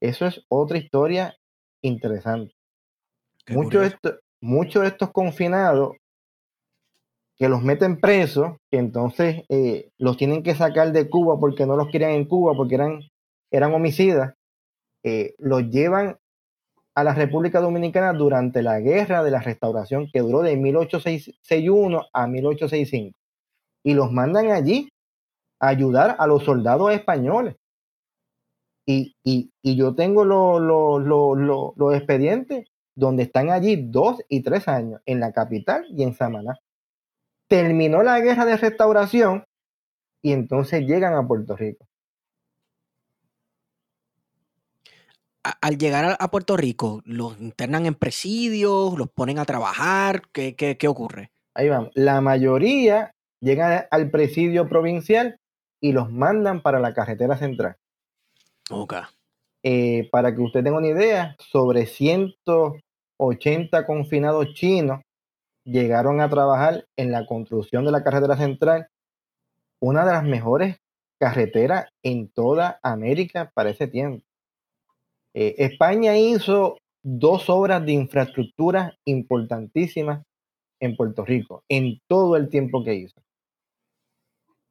C: Eso es otra historia interesante. Muchos de, muchos de estos confinados que los meten presos, que entonces eh, los tienen que sacar de Cuba porque no los quieren en Cuba, porque eran, eran homicidas, eh, los llevan a la República Dominicana durante la guerra de la restauración que duró de 1861 a 1865 y los mandan allí a ayudar a los soldados españoles. Y, yo tengo los expedientes donde están allí dos y tres años, en la capital y en Samaná. Terminó la guerra de restauración y entonces llegan a Puerto Rico.
A: al llegar a, Puerto Rico, ¿los internan en presidios? ¿Los ponen a trabajar? ¿Qué, qué, ocurre?
C: Ahí vamos. La mayoría llegan al presidio provincial y los mandan para la carretera central. Eh, para que usted tenga una idea, sobre 180 confinados chinos llegaron a trabajar en la construcción de la carretera central, una de las mejores carretera en toda América para ese tiempo. Eh, España hizo dos obras de infraestructura importantísimas en Puerto Rico, en todo el tiempo que hizo.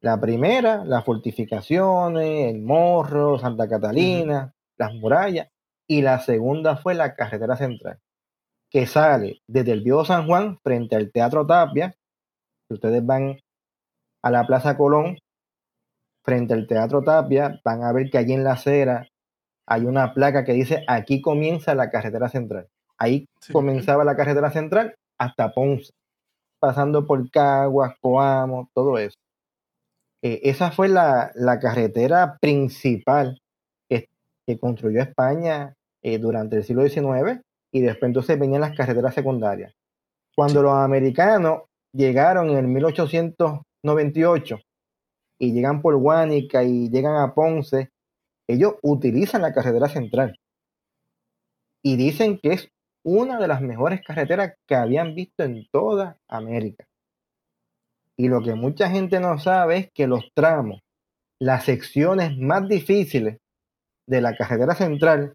C: La primera, las fortificaciones, el Morro, Santa Catalina, las murallas, y la segunda fue la carretera central, que sale desde el Viejo San Juan frente al Teatro Tapia. Si ustedes van a la Plaza Colón, frente al Teatro Tapia, van a ver que allí en la acera hay una placa que dice aquí comienza la carretera central. Ahí comenzaba la carretera central hasta Ponce, pasando por Caguas, Coamo, todo eso. Eh, esa fue la, carretera principal que, construyó España eh, durante el siglo XIX y después entonces venían las carreteras secundarias. Cuando los americanos llegaron en el 1898 y llegan por Guánica y llegan a Ponce, ellos utilizan la carretera central y dicen que es una de las mejores carreteras que habían visto en toda América. Y lo que mucha gente no sabe es que los tramos, las secciones más difíciles de la carretera central,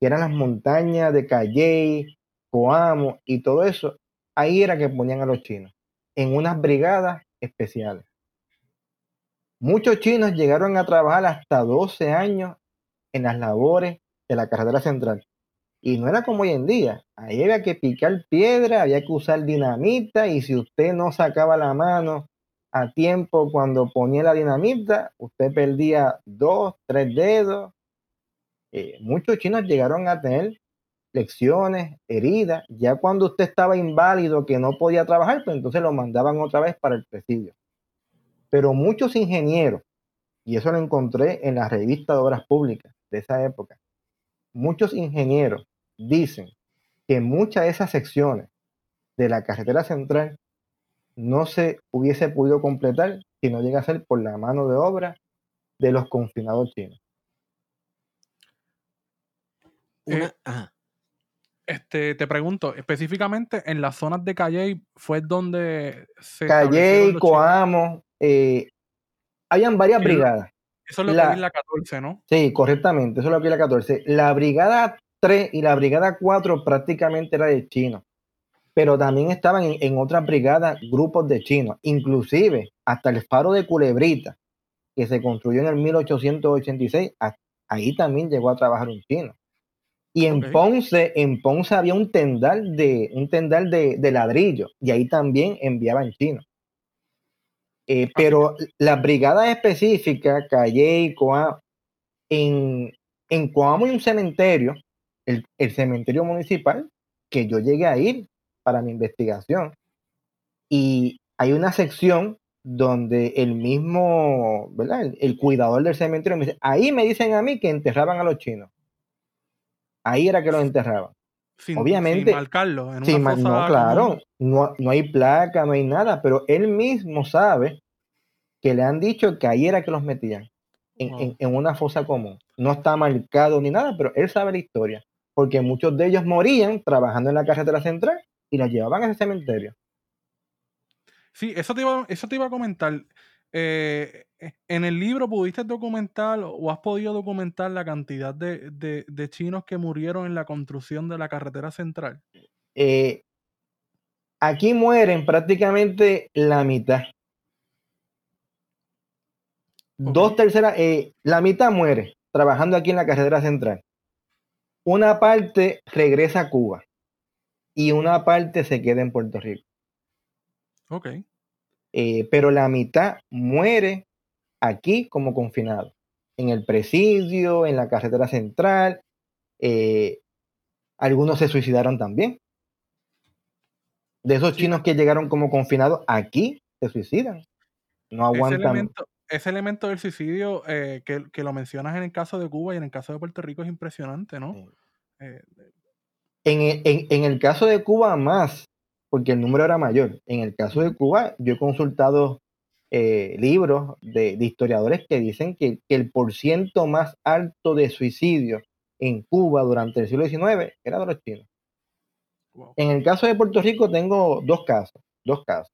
C: que eran las montañas de Calley, Coamo y todo eso, ahí era que ponían a los chinos, en unas brigadas especiales. Muchos chinos llegaron a trabajar hasta 12 años en las labores de la carretera central. Y no era como hoy en día. Ahí había que picar piedra, había que usar dinamita y si usted no sacaba la mano a tiempo cuando ponía la dinamita, usted perdía dos, tres dedos. Eh, muchos chinos llegaron a tener lecciones, heridas. Ya cuando usted estaba inválido, que no podía trabajar, pues entonces lo mandaban otra vez para el presidio. Pero muchos ingenieros, y eso lo encontré en la revista de obras públicas de esa época, muchos ingenieros dicen que muchas de esas secciones de la carretera central no se hubiese podido completar si no llega a ser por la mano de obra de los confinados chinos.
B: Eh, este, te pregunto, específicamente en las zonas de Calley fue donde
C: se. Calley, Coamo, eh, habían varias brigadas.
B: Eso es lo que es la 14, ¿no?
C: Sí, correctamente, eso es lo que es la 14. La brigada 3 y la brigada 4 prácticamente era de chinos, pero también estaban en, otras brigadas grupos de chinos, inclusive hasta el faro de Culebrita, que se construyó en el 1886, ahí también llegó a trabajar un chino. Y en Ponce, en Ponce había un tendal de, un tendal de, de ladrillo, y ahí también enviaban chinos. Eh, pero la brigada específica, Calle y Coamo, en, en Coamo hay un cementerio, el, cementerio municipal, que yo llegué a ir para mi investigación. Y hay una sección donde el mismo, ¿verdad? El, cuidador del cementerio me dice, ahí me dicen a mí que enterraban a los chinos. Ahí era que los enterraban. Obviamente.
B: Sin marcarlo.
C: En una no, claro. No, no, hay placa, no hay nada, pero él mismo sabe que le han dicho que ahí era que los metían. En, en, una fosa común. No está marcado ni nada, pero él sabe la historia. Porque muchos de ellos morían trabajando en la carretera central y los llevaban a ese cementerio.
B: Sí, eso te iba, eso te iba a comentar. Eh, en el libro pudiste documentar o has podido documentar la cantidad de, chinos que murieron en la construcción de la carretera central.
C: Eh, aquí mueren prácticamente la mitad. Dos terceras, eh, la mitad muere trabajando aquí en la carretera central. Una parte regresa a Cuba y una parte se queda en Puerto Rico.
B: Ok.
C: Eh, pero la mitad muere aquí como confinado, en el presidio, en la carretera central. Eh, algunos se suicidaron también. De esos chinos que llegaron como confinados, aquí se suicidan. No aguantan.
B: Ese elemento, del suicidio eh, que, lo mencionas en el caso de Cuba y en el caso de Puerto Rico es impresionante, ¿no?
C: en, el caso de Cuba más, porque el número era mayor. En el caso de Cuba, yo he consultado eh, libros de, historiadores que dicen que, el porciento más alto de suicidios en Cuba durante el siglo XIX era de los chinos. En el caso de Puerto Rico tengo dos casos, dos casos.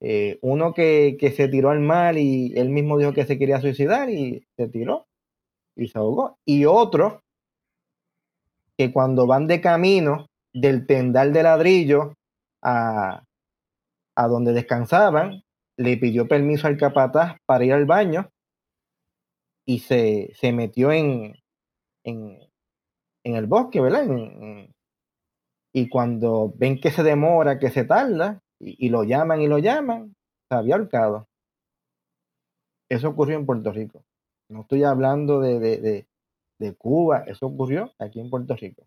C: Eh, uno que, se tiró al mar y él mismo dijo que se quería suicidar y se tiró y se ahogó. Y otro que cuando van de camino del tendal de ladrillo a, a donde descansaban, le pidió permiso al capataz para ir al baño y se, se metió en, en, en, el bosque, ¿verdad? y cuando ven que se demora, que se tarda, y, lo llaman y lo llaman, se había ahorcado. Eso ocurrió en Puerto Rico. No estoy hablando de, de, de, Cuba, eso ocurrió aquí en Puerto Rico.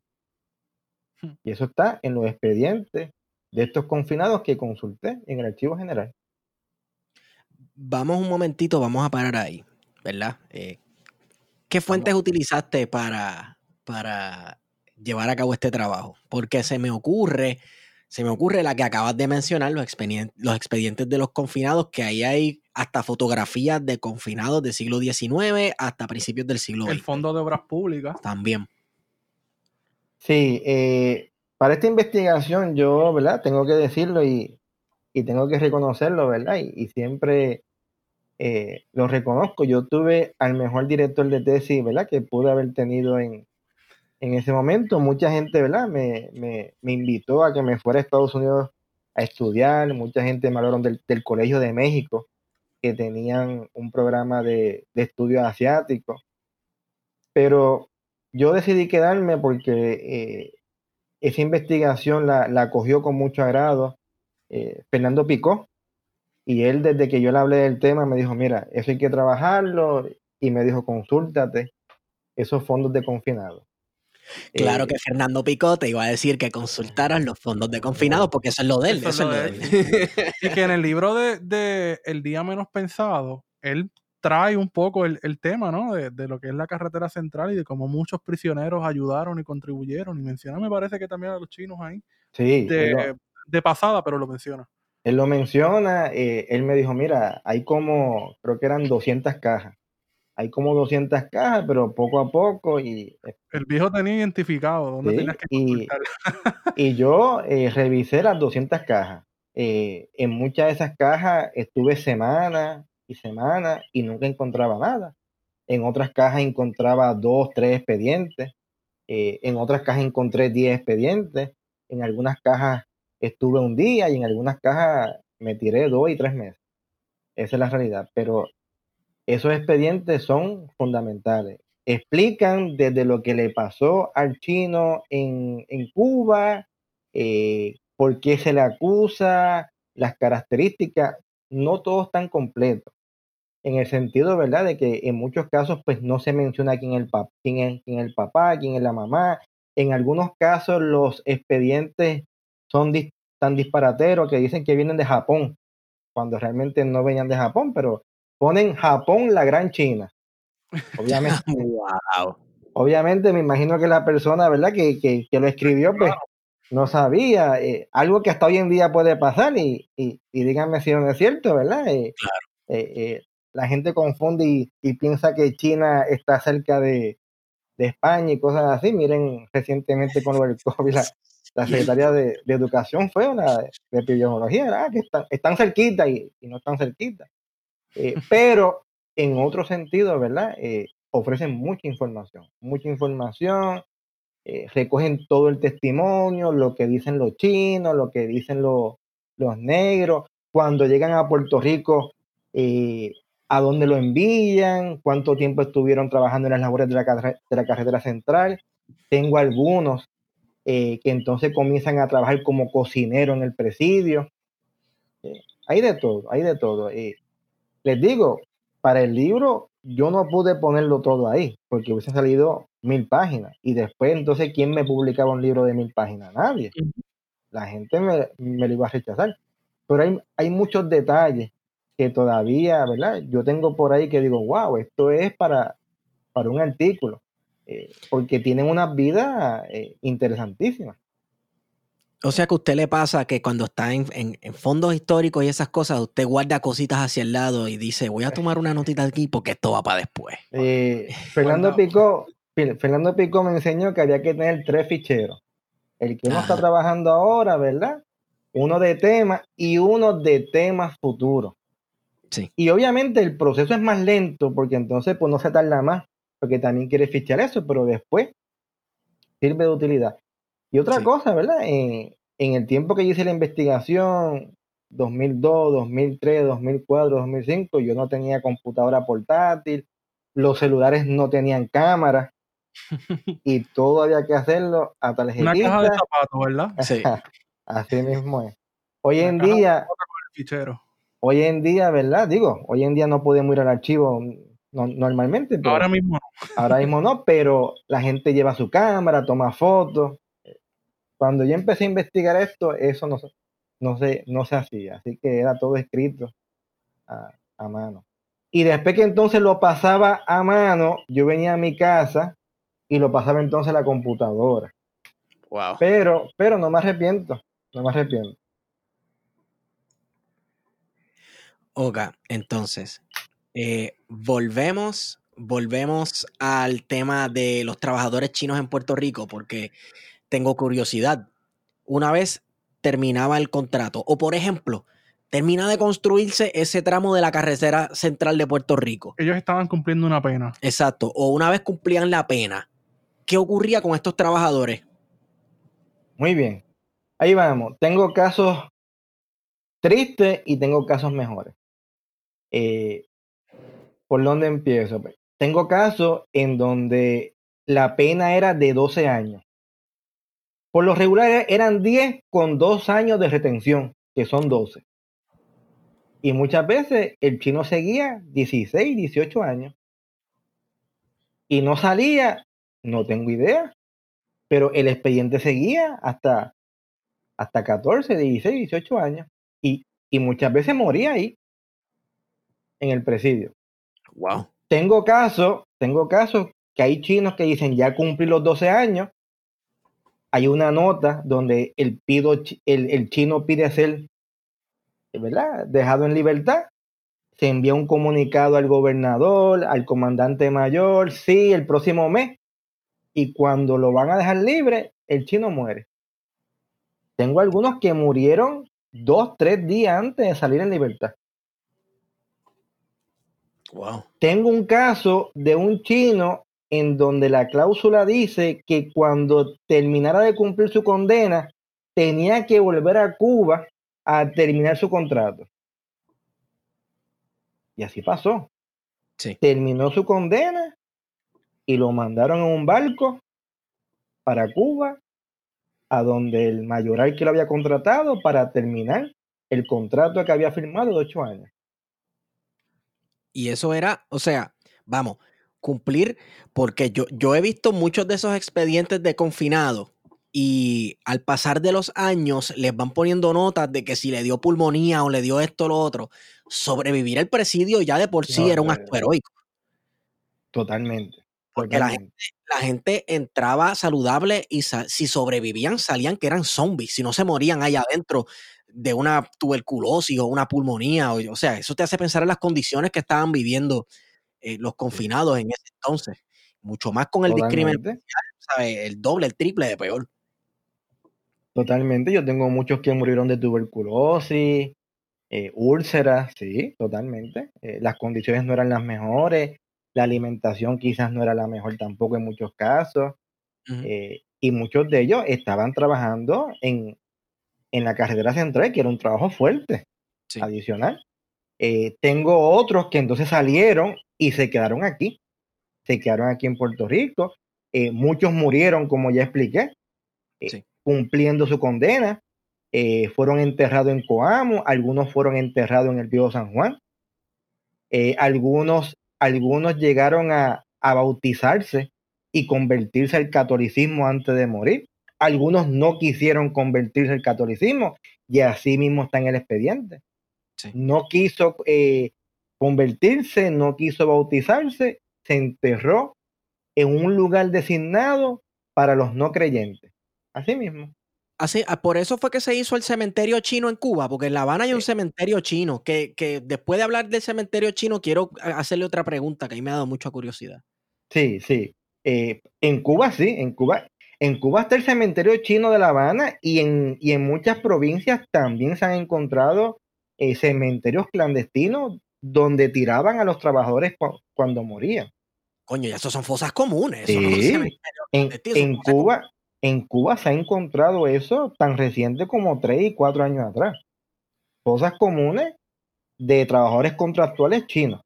C: Hmm. Y eso está en los expedientes de estos confinados que consulté en el archivo general.
A: Vamos un momentito, vamos a parar ahí, ¿verdad? Eh, ¿Qué fuentes utilizaste para, para llevar a cabo este trabajo? Porque se me ocurre se me ocurre la que acabas de mencionar, los expedientes, los expedientes de los confinados, que ahí hay hasta fotografías de confinados del siglo XIX hasta principios del siglo XX.
B: El Fondo de Obras Públicas.
A: También.
C: Sí, eh, para esta investigación yo, ¿verdad? Tengo que decirlo y, tengo que reconocerlo, ¿verdad? Y, siempre eh, lo reconozco. Yo tuve al mejor director de tesis, ¿verdad? Que pude haber tenido en, en ese momento mucha gente, ¿verdad? Me, me, invitó a que me fuera a Estados Unidos a estudiar, mucha gente me hablaron del, del Colegio de México, que tenían un programa de, de estudios asiáticos, pero yo decidí quedarme porque eh, esa investigación la, la, cogió con mucho agrado eh, Fernando Picó, y él desde que yo le hablé del tema me dijo, mira, eso hay que trabajarlo, y me dijo, consúltate esos fondos de confinado.
A: Claro eh, que Fernando Picote iba a decir que consultaran los fondos de confinados porque eso es lo de él. Eso, es lo de
B: él. y que en el libro de, El Día Menos Pensado, él trae un poco el, tema, ¿no? De, lo que es la carretera central y de cómo muchos prisioneros ayudaron y contribuyeron. Y menciona, me parece que también a los chinos ahí.
C: Sí.
B: De, pasada, pero lo menciona.
C: Él lo menciona, eh, él me dijo, mira, hay como, creo que eran 200 cajas hay como 200 cajas, pero poco a poco. y
B: El viejo tenía identificado dónde tenías que
C: y, y yo eh, revisé las 200 cajas. Eh, en muchas de esas cajas estuve semanas y semanas y nunca encontraba nada. En otras cajas encontraba dos, tres expedientes. Eh, en otras cajas encontré 10 expedientes. En algunas cajas estuve un día y en algunas cajas me tiré dos y tres meses. Esa es la realidad. Pero esos expedientes son fundamentales. Explican desde lo que le pasó al chino en, Cuba, eh, por qué se le acusa, las características, no todos están completos. En el sentido, ¿verdad?, de que en muchos casos, pues no se menciona quién es el, es, quién es el papá, quién es la mamá. En algunos casos, los expedientes son tan disparateros que dicen que vienen de Japón, cuando realmente no venían de Japón, pero ponen Japón, la gran China. Obviamente. wow. Obviamente me imagino que la persona, ¿verdad? Que, que, lo escribió, pues no sabía. Eh, algo que hasta hoy en día puede pasar y, y, díganme si no es cierto, ¿verdad? Eh, claro. Eh, la gente confunde y, piensa que China está cerca de, España y cosas así. Miren, recientemente con el COVID, la, la Secretaría de, Educación fue una de, epidemiología, ¿verdad? Que están, están cerquita y, y no están cerquita. Eh, pero en otro sentido, ¿verdad? Eh, ofrecen mucha información, mucha información, eh, recogen todo el testimonio, lo que dicen los chinos, lo que dicen los, los negros, cuando llegan a Puerto Rico, a dónde lo envían, cuánto tiempo estuvieron trabajando en las labores de la, de la carretera central. Tengo algunos que entonces comienzan a trabajar como cocinero en el presidio. hay de todo, hay de todo les digo, para el libro yo no pude ponerlo todo ahí, porque hubiese salido mil páginas. Y después, entonces, ¿quién me publicaba un libro de mil páginas? Nadie. La gente me, lo iba a rechazar. Pero hay, hay muchos detalles que todavía, ¿verdad? Yo tengo por ahí que digo, wow, esto es para, para un artículo, eh, porque tienen unas vidas eh, interesantísimas.
A: O sea que a usted le pasa que cuando está en, fondos históricos y esas cosas, usted guarda cositas hacia el lado y dice, voy a tomar una notita aquí porque esto va para después.
C: Eh, Fernando, Pico, Fernando Pico me enseñó que había que tener tres ficheros. El que uno está trabajando ahora, ¿verdad? uno de temas y uno de temas futuros.
A: Sí.
C: Y obviamente el proceso es más lento porque entonces pues no se tarda más, porque también quiere fichar eso, pero después sirve de utilidad. Y otra cosa, ¿verdad? en el tiempo que yo hice la investigación, 2002, 2003, 2004, 2005, yo no tenía computadora portátil, los celulares no tenían cámara y todo había que hacerlo a tarjetita.
B: Una caja de zapatos, ¿verdad?
A: Sí.
C: Así mismo es. Hoy en día, hoy en día, ¿verdad? Digo, hoy en día no podemos ir al archivo normalmente.
B: ahora mismo no.
C: Ahora mismo no, pero la gente lleva su cámara, toma fotos. Cuando yo empecé a investigar esto, eso no, no se, no se hacía, así que era todo escrito a, mano. Y después que entonces lo pasaba a mano, yo venía a mi casa y lo pasaba entonces a la computadora.
A: Wow.
C: Pero, pero no me arrepiento, no me arrepiento.
A: Oga, entonces, eh, volvemos, volvemos al tema de los trabajadores chinos en Puerto Rico, porque tengo curiosidad. Una vez terminaba el contrato. O por ejemplo, termina de construirse ese tramo de la carretera central de Puerto Rico.
B: Ellos estaban cumpliendo una pena.
A: Exacto. O una vez cumplían la pena, ¿qué ocurría con estos trabajadores?
C: Muy bien. Ahí vamos. Tengo casos tristes y tengo casos mejores. Eh, ¿Por dónde empiezo? Pues, tengo casos en donde la pena era de 12 años. Por lo regular eran 10 con 2 años de retención, que son 12. Y muchas veces el chino seguía 16, 18 años. Y no salía, no tengo idea. Pero el expediente seguía hasta, hasta 14, 16, 18 años. Y, y muchas veces moría ahí, en el presidio.
A: Wow.
C: Tengo casos, tengo casos que hay chinos que dicen ya cumplí los 12 años hay una nota donde el, pido, el, chino pide ser ¿verdad? dejado en libertad. Se envía un comunicado al gobernador, al comandante mayor, sí, el próximo mes. Y cuando lo van a dejar libre, el chino muere. Tengo algunos que murieron dos, tres días antes de salir en libertad.
A: Wow.
C: Tengo un caso de un chino en donde la cláusula dice que cuando terminara de cumplir su condena, tenía que volver a Cuba a terminar su contrato. Y así pasó. Terminó su condena y lo mandaron en un barco para Cuba, a donde el mayoral que lo había contratado para terminar el contrato que había firmado de ocho años.
A: Y eso era, o sea, vamos, cumplir, porque yo, yo he visto muchos de esos expedientes de confinado y al pasar de los años les van poniendo notas de que si le dio pulmonía o le dio esto o lo otro, sobrevivir el presidio ya de por sí era un acto heroico.
C: Totalmente.
A: Porque La, gente, la gente entraba saludable y si sobrevivían salían que eran zombies, si no se morían allá adentro de una tuberculosis o una pulmonía. O, o sea, eso te hace pensar en las condiciones que estaban viviendo eh, los confinados en ese entonces. Mucho más con el discrimen, el doble, el triple de peor.
C: Totalmente, yo tengo muchos que murieron de tuberculosis, eh, úlceras, sí, totalmente. Eh, las condiciones no eran las mejores, la alimentación quizás no era la mejor tampoco en muchos casos. y muchos de ellos estaban trabajando en, en, la carretera central, que era un trabajo fuerte, adicional. Tengo otros que entonces salieron y se quedaron aquí. Se quedaron aquí en Puerto Rico. Eh, muchos murieron, como ya expliqué, eh, cumpliendo su condena. Eh, fueron enterrados en Coamo, algunos fueron enterrados en el Río San Juan. algunos, algunos llegaron a, a bautizarse y convertirse al catolicismo antes de morir. Algunos no quisieron convertirse al catolicismo y así mismo está en el expediente. No quiso convertirse, no quiso bautizarse, se enterró en un lugar designado para los no creyentes. Así mismo.
A: Así, ah, por eso fue que se hizo el cementerio chino en Cuba, porque en La Habana hay un cementerio chino, que, después de hablar del cementerio chino, quiero hacerle otra pregunta que a mí me ha dado mucha curiosidad.
C: Sí, sí. Eh, en Cuba sí, en Cuba. En Cuba está el cementerio chino de La Habana y en, y en muchas provincias también se han encontrado eh, cementerios clandestinos donde tiraban a los trabajadores cuando morían.
A: Coño, ya esos son fosas comunes.
C: en, Cuba, en Cuba se ha encontrado eso tan reciente como tres y cuatro años atrás. Fosas comunes de trabajadores contractuales chinos.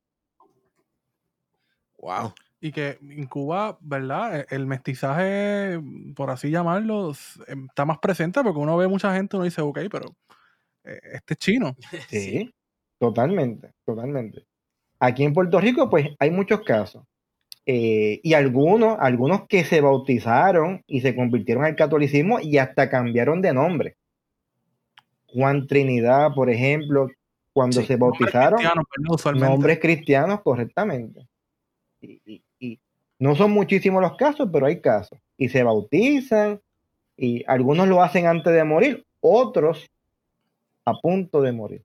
A: Wow.
B: Y que en Cuba, ¿verdad? E, el mestizaje, por así llamarlo, em, está más presente porque uno ve mucha gente y uno dice, ok, pero este es chino.
C: Sí, totalmente, totalmente. Aquí en Puerto Rico, pues hay muchos casos. Eh, y algunos, algunos que se bautizaron y se convirtieron al catolicismo y hasta cambiaron de nombre. Juan Trinidad, por ejemplo, cuando se bautizaron, nombres cristianos, correctamente. Y, no son muchísimos los casos, pero hay casos. Y se bautizan, y algunos lo hacen antes de morir, otros a punto de morir.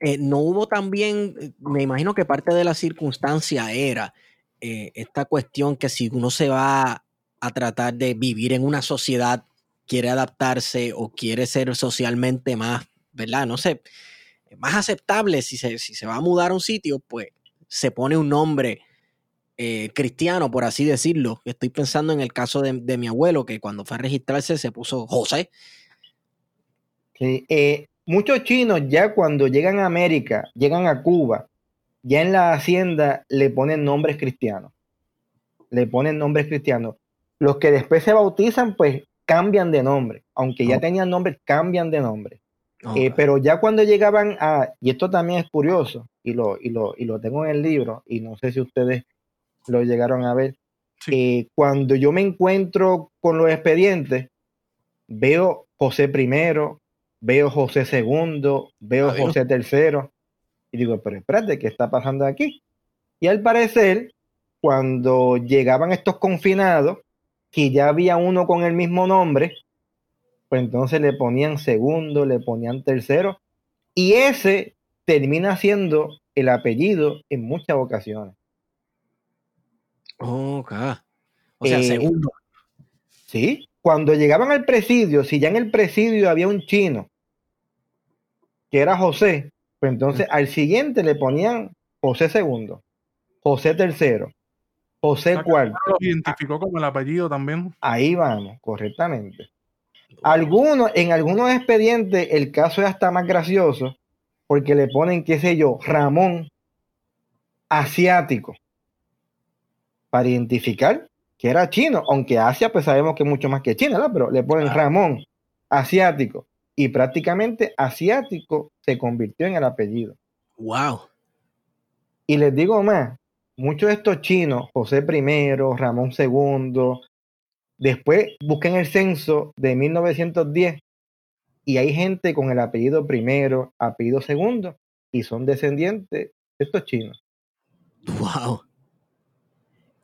A: Eh, no hubo también, me imagino que parte de la circunstancia era eh, esta cuestión que si uno se va a tratar de vivir en una sociedad, quiere adaptarse o quiere ser socialmente más, ¿verdad? No sé, más aceptable si se, si se va a mudar a un sitio, pues se pone un nombre eh, cristiano, por así decirlo. Estoy pensando en el caso de, mi abuelo, que cuando fue a registrarse se puso José.
C: Sí, eh, muchos chinos ya cuando llegan a América, llegan a Cuba, ya en la hacienda le ponen nombres cristianos. Le ponen nombres cristianos. Los que después se bautizan, pues cambian de nombre. Aunque ya tenían nombre, cambian de nombre. Eh, pero ya cuando llegaban a, y esto también es curioso, y lo, y lo, y lo tengo en el libro, y no sé si ustedes lo llegaron a ver, eh, cuando yo me encuentro con los expedientes, veo José primero, veo José segundo, veo José tercero, y digo, pero espérate, ¿qué está pasando aquí? Y al parecer, cuando llegaban estos confinados, que ya había uno con el mismo nombre, pues entonces le ponían segundo, le ponían tercero, y ese termina siendo el apellido en muchas ocasiones.
A: Ok. O sea, eh, segundo.
C: Sí, cuando llegaban al presidio, si ya en el presidio había un chino, que era José, pues entonces al siguiente le ponían José segundo, José tercero, José cuarto.
B: Lo identificó como el apellido también.
C: Ahí vamos, correctamente. Algunos, en algunos expedientes el caso es hasta más gracioso porque le ponen, qué sé yo, Ramón asiático para identificar que era chino, aunque Asia pues sabemos que es mucho más que China, ¿verdad? pero le ponen Ramón asiático y prácticamente asiático se convirtió en el apellido.
A: Wow.
C: Y les digo más, muchos de estos chinos, José I, Ramón II, Después busquen el censo de 1910 y hay gente con el apellido primero, apellido segundo y son descendientes de estos chinos.
A: ¡Wow!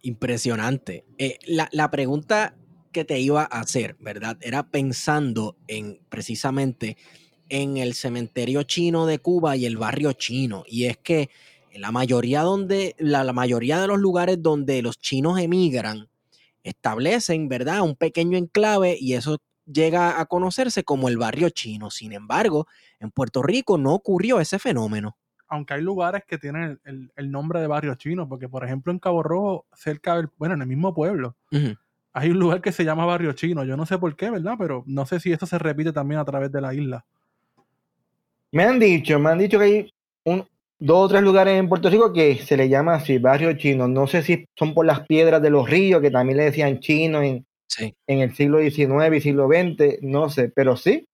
A: Impresionante. Eh, la, la pregunta que te iba a hacer, ¿verdad? Era pensando en precisamente en el cementerio chino de Cuba y el barrio chino. Y es que la mayoría, donde, la, la mayoría de los lugares donde los chinos emigran establecen, ¿verdad? Un pequeño enclave y eso llega a conocerse como el barrio chino. Sin embargo, en Puerto Rico no ocurrió ese fenómeno.
B: Aunque hay lugares que tienen el, nombre de barrio chino, porque por ejemplo en Cabo Rojo, cerca del, bueno, en el mismo pueblo, hay un lugar que se llama barrio chino. Yo no sé por qué, ¿verdad? Pero no sé si esto se repite también a través de la isla.
C: Me han dicho, me han dicho que hay un, dos o tres lugares en Puerto Rico que se le llama así, barrio chino. No sé si son por las piedras de los ríos, que también le decían chino en, en el siglo XIX y siglo XX, no sé, pero sí,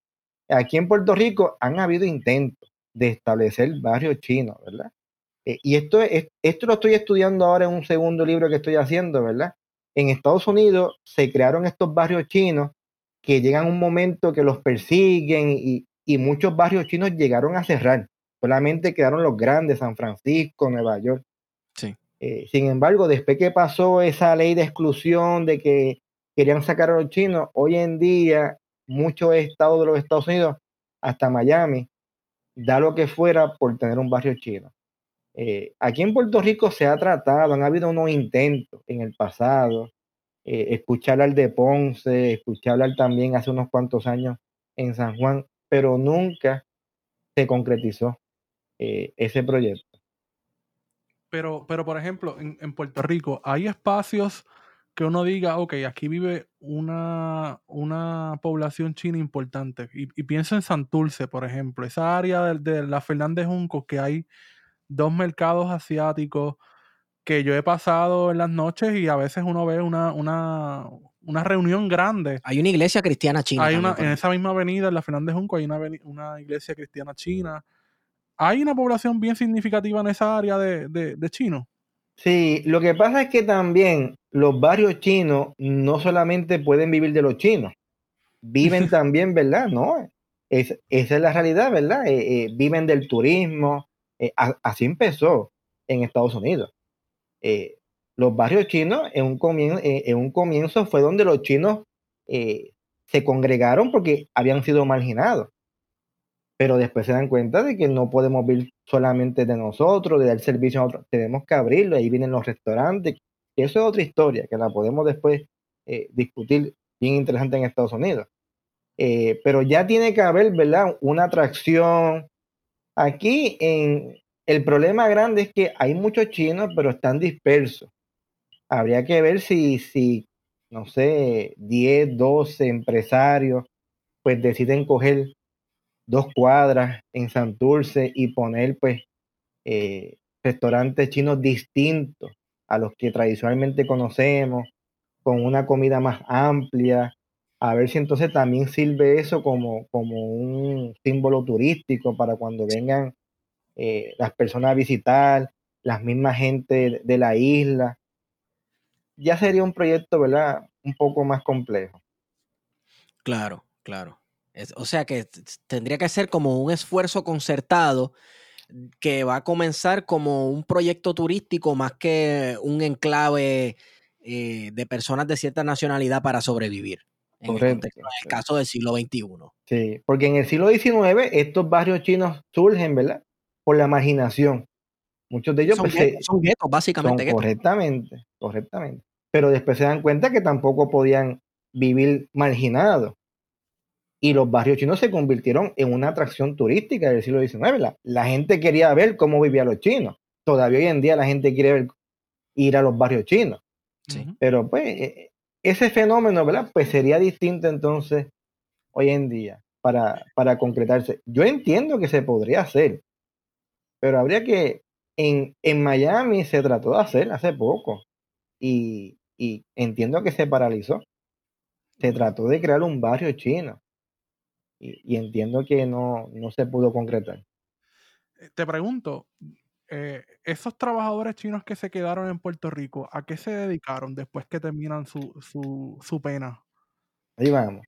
C: aquí en Puerto Rico han habido intentos de establecer barrios chinos, ¿verdad? Eh, y esto, es, esto lo estoy estudiando ahora en un segundo libro que estoy haciendo, ¿verdad? En Estados Unidos se crearon estos barrios chinos que llegan un momento que los persiguen y, y muchos barrios chinos llegaron a cerrar Solamente quedaron los grandes, San Francisco, Nueva York.
A: Sí.
C: Eh, sin embargo, después que pasó esa ley de exclusión de que querían sacar a los chinos, hoy en día muchos estados de los Estados Unidos, hasta Miami, da lo que fuera por tener un barrio chino. Eh, aquí en Puerto Rico se ha tratado, han habido unos intentos en el pasado eh, escuché hablar de Ponce, escuché hablar también hace unos cuantos años en San Juan, pero nunca se concretizó eh, ese proyecto.
B: Pero, pero por ejemplo, en, Puerto Rico, ¿hay espacios que uno diga, ok, aquí vive una, una población china importante? Y, pienso en Santurce, por ejemplo, esa área de, de la Fernández Junco, que hay dos mercados asiáticos, que yo he pasado en las noches y a veces uno ve una, una, una reunión grande.
A: Hay una iglesia cristiana china.
B: Hay una, en esa misma avenida, en la Fernández Junco, hay una, una iglesia cristiana china. ¿Hay una población bien significativa en esa área de, de, chinos?
C: Sí, lo que pasa es que también los barrios chinos no solamente pueden vivir de los chinos, viven también, ¿verdad? No, esa es la realidad, ¿verdad? Eh, eh, viven del turismo, eh, así empezó en Estados Unidos. los barrios chinos en un, comienzo, en un comienzo fue donde los chinos se congregaron porque habían sido marginados pero después se dan cuenta de que no podemos vivir solamente de nosotros, de dar servicio a otros, tenemos que abrirlo, ahí vienen los restaurantes, eso es otra historia que la podemos después eh, discutir bien interesante en Estados Unidos. Eh, pero ya tiene que haber, ¿verdad? Una atracción. Aquí en, el problema grande es que hay muchos chinos, pero están dispersos. Habría que ver si, si no sé, 10, 12 empresarios, pues deciden coger dos cuadras en Santurce y poner pues eh, restaurantes chinos distintos a los que tradicionalmente conocemos, con una comida más amplia, a ver si entonces también sirve eso como, como un símbolo turístico para cuando vengan eh, las personas a visitar, las mismas gente de la isla. Ya sería un proyecto, ¿verdad? Un poco más complejo.
A: Claro, claro o sea que tendría que ser como un esfuerzo concertado que va a comenzar como un proyecto turístico más que un enclave eh, de personas de cierta nacionalidad para sobrevivir. En el, caso del siglo XXI.
C: Sí, porque en el siglo XIX estos barrios chinos surgen, ¿verdad? Por la marginación. Muchos de ellos
A: son, pues, son guetos, básicamente.
C: Correctamente, correctamente. Pero después se dan cuenta que tampoco podían vivir marginados y los barrios chinos se convirtieron en una atracción turística del siglo XIX. La, gente quería ver cómo vivían los chinos. Todavía hoy en día la gente quiere ver, ir a los barrios chinos. Pero pues e, ese fenómeno, ¿verdad? Pues sería distinto entonces hoy en día para, para concretarse. Yo entiendo que se podría hacer, pero habría que, en, en Miami se trató de hacer hace poco y, y entiendo que se paralizó. Se trató de crear un barrio chino y, entiendo que no, se pudo concretar.
B: Eh, te pregunto, eh, esos trabajadores chinos que se quedaron en Puerto Rico, ¿a qué se dedicaron después que terminan su, su, su pena?
C: Ahí vamos.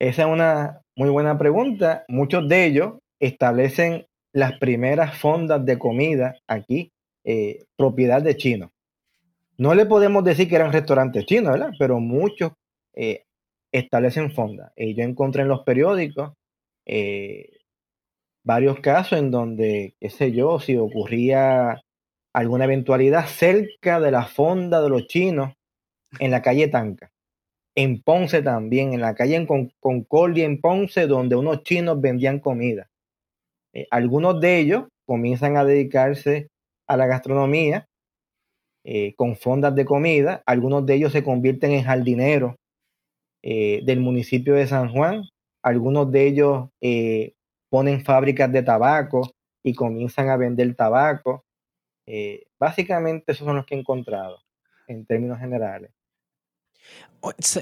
C: Esa es una muy buena pregunta. Muchos de ellos establecen las primeras fondas de comida aquí, eh, propiedad de chinos. No le podemos decir que eran restaurantes chinos, ¿verdad? Pero muchos establecen fondas. Y yo encontré en los periódicos eh, varios casos en donde, qué sé yo, si ocurría alguna eventualidad cerca de la fonda de los chinos en la calle Tanca. En Ponce también, en la calle en Concordia, en Ponce, donde unos chinos vendían comida. Eh, algunos de ellos comienzan a dedicarse a la gastronomía eh, con fondas de comida. Algunos de ellos se convierten en jardineros eh, del municipio de San Juan. Algunos de ellos eh, ponen fábricas de tabaco y comienzan a vender tabaco. Eh, básicamente esos son los que he encontrado en términos generales.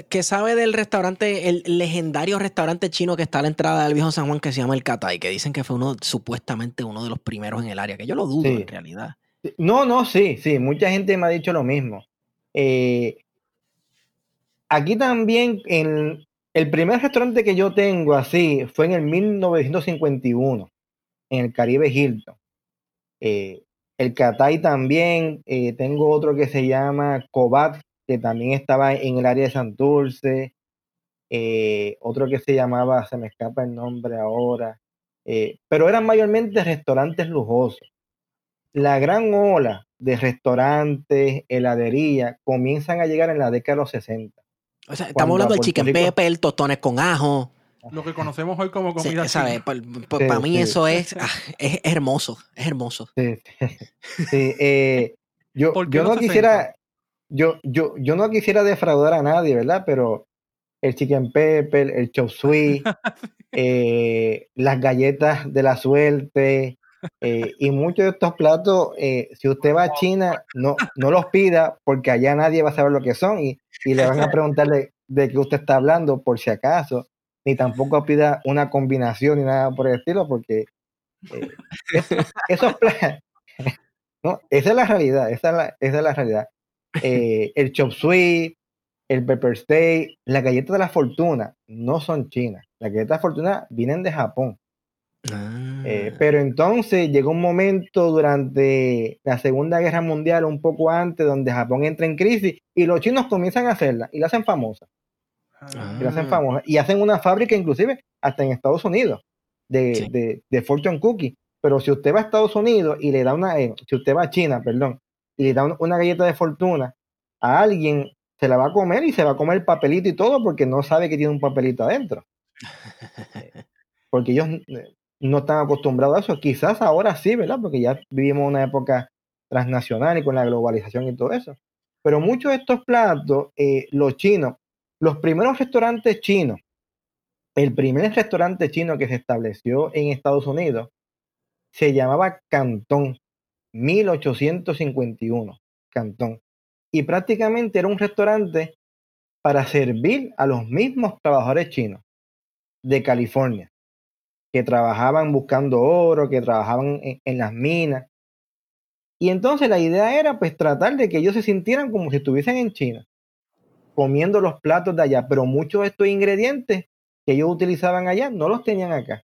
A: ¿Qué sabe del restaurante, el legendario restaurante chino que está a la entrada del viejo San Juan que se llama El Catay? Que dicen que fue uno, supuestamente uno de los primeros en el área, que yo lo dudo en realidad.
C: No, no, sí, sí, mucha gente me ha dicho lo mismo. Eh, aquí también, en el primer restaurante que yo tengo así fue en el 1951, en el Caribe Hilton. Eh, el Catay también, eh, tengo otro que se llama Cobat, que también estaba en el área de Santurce. Eh, otro que se llamaba, se me escapa el nombre ahora, pero eran mayormente restaurantes lujosos. la gran ola de restaurantes, heladerías, comienzan a llegar en la década de los 60.
A: O sea, estamos hablando del chicken pepper, tostones con ajo.
B: Lo que conocemos hoy como comida
A: sí, Para mí eso es, ah, es, hermoso, es hermoso.
C: Sí, eh, yo, yo no quisiera, yo, yo, yo no quisiera defraudar a nadie, ¿verdad? Pero el chicken pepper, el chop suey, eh, las galletas de la suerte eh, y muchos de estos platos, eh, si usted va a China, no, no los pida porque allá nadie va a saber lo que son y, le van a preguntarle de qué usted está hablando por si acaso, ni tampoco pida una combinación ni nada por el estilo porque esos platos, no, esa es la realidad, esa es la, esa es la realidad. el chop suey, el pepper steak, las galletas de la fortuna no son chinas. Las galletas de la fortuna vienen de Japón. Eh, ah. pero entonces llegó un momento durante la Segunda Guerra Mundial, un poco antes, donde Japón entra en crisis y los chinos comienzan a hacerla y la hacen famosa. Y la hacen ah. famosa. Y hacen una fábrica inclusive hasta en Estados Unidos de, de, Fortune Cookie. Pero si usted va a Estados Unidos y le da una, eh, si usted va a China, perdón, y le da una galleta de fortuna a alguien se la va a comer y se va a comer el papelito y todo porque no sabe que tiene un papelito adentro. Porque ellos eh, no están acostumbrados a eso. Quizás ahora sí, ¿verdad? Porque ya vivimos una época transnacional y con la globalización y todo eso. Pero muchos de estos platos, eh, los chinos, los primeros restaurantes chinos, el primer restaurante chino que se estableció en Estados Unidos se llamaba Cantón, 1851, Cantón y prácticamente era un restaurante para servir a los mismos trabajadores chinos de California, que trabajaban buscando oro, que trabajaban en, las minas. Y entonces la idea era pues tratar de que ellos se sintieran como si estuviesen en China, comiendo los platos de allá, pero muchos de estos ingredientes que ellos utilizaban allá no los tenían acá.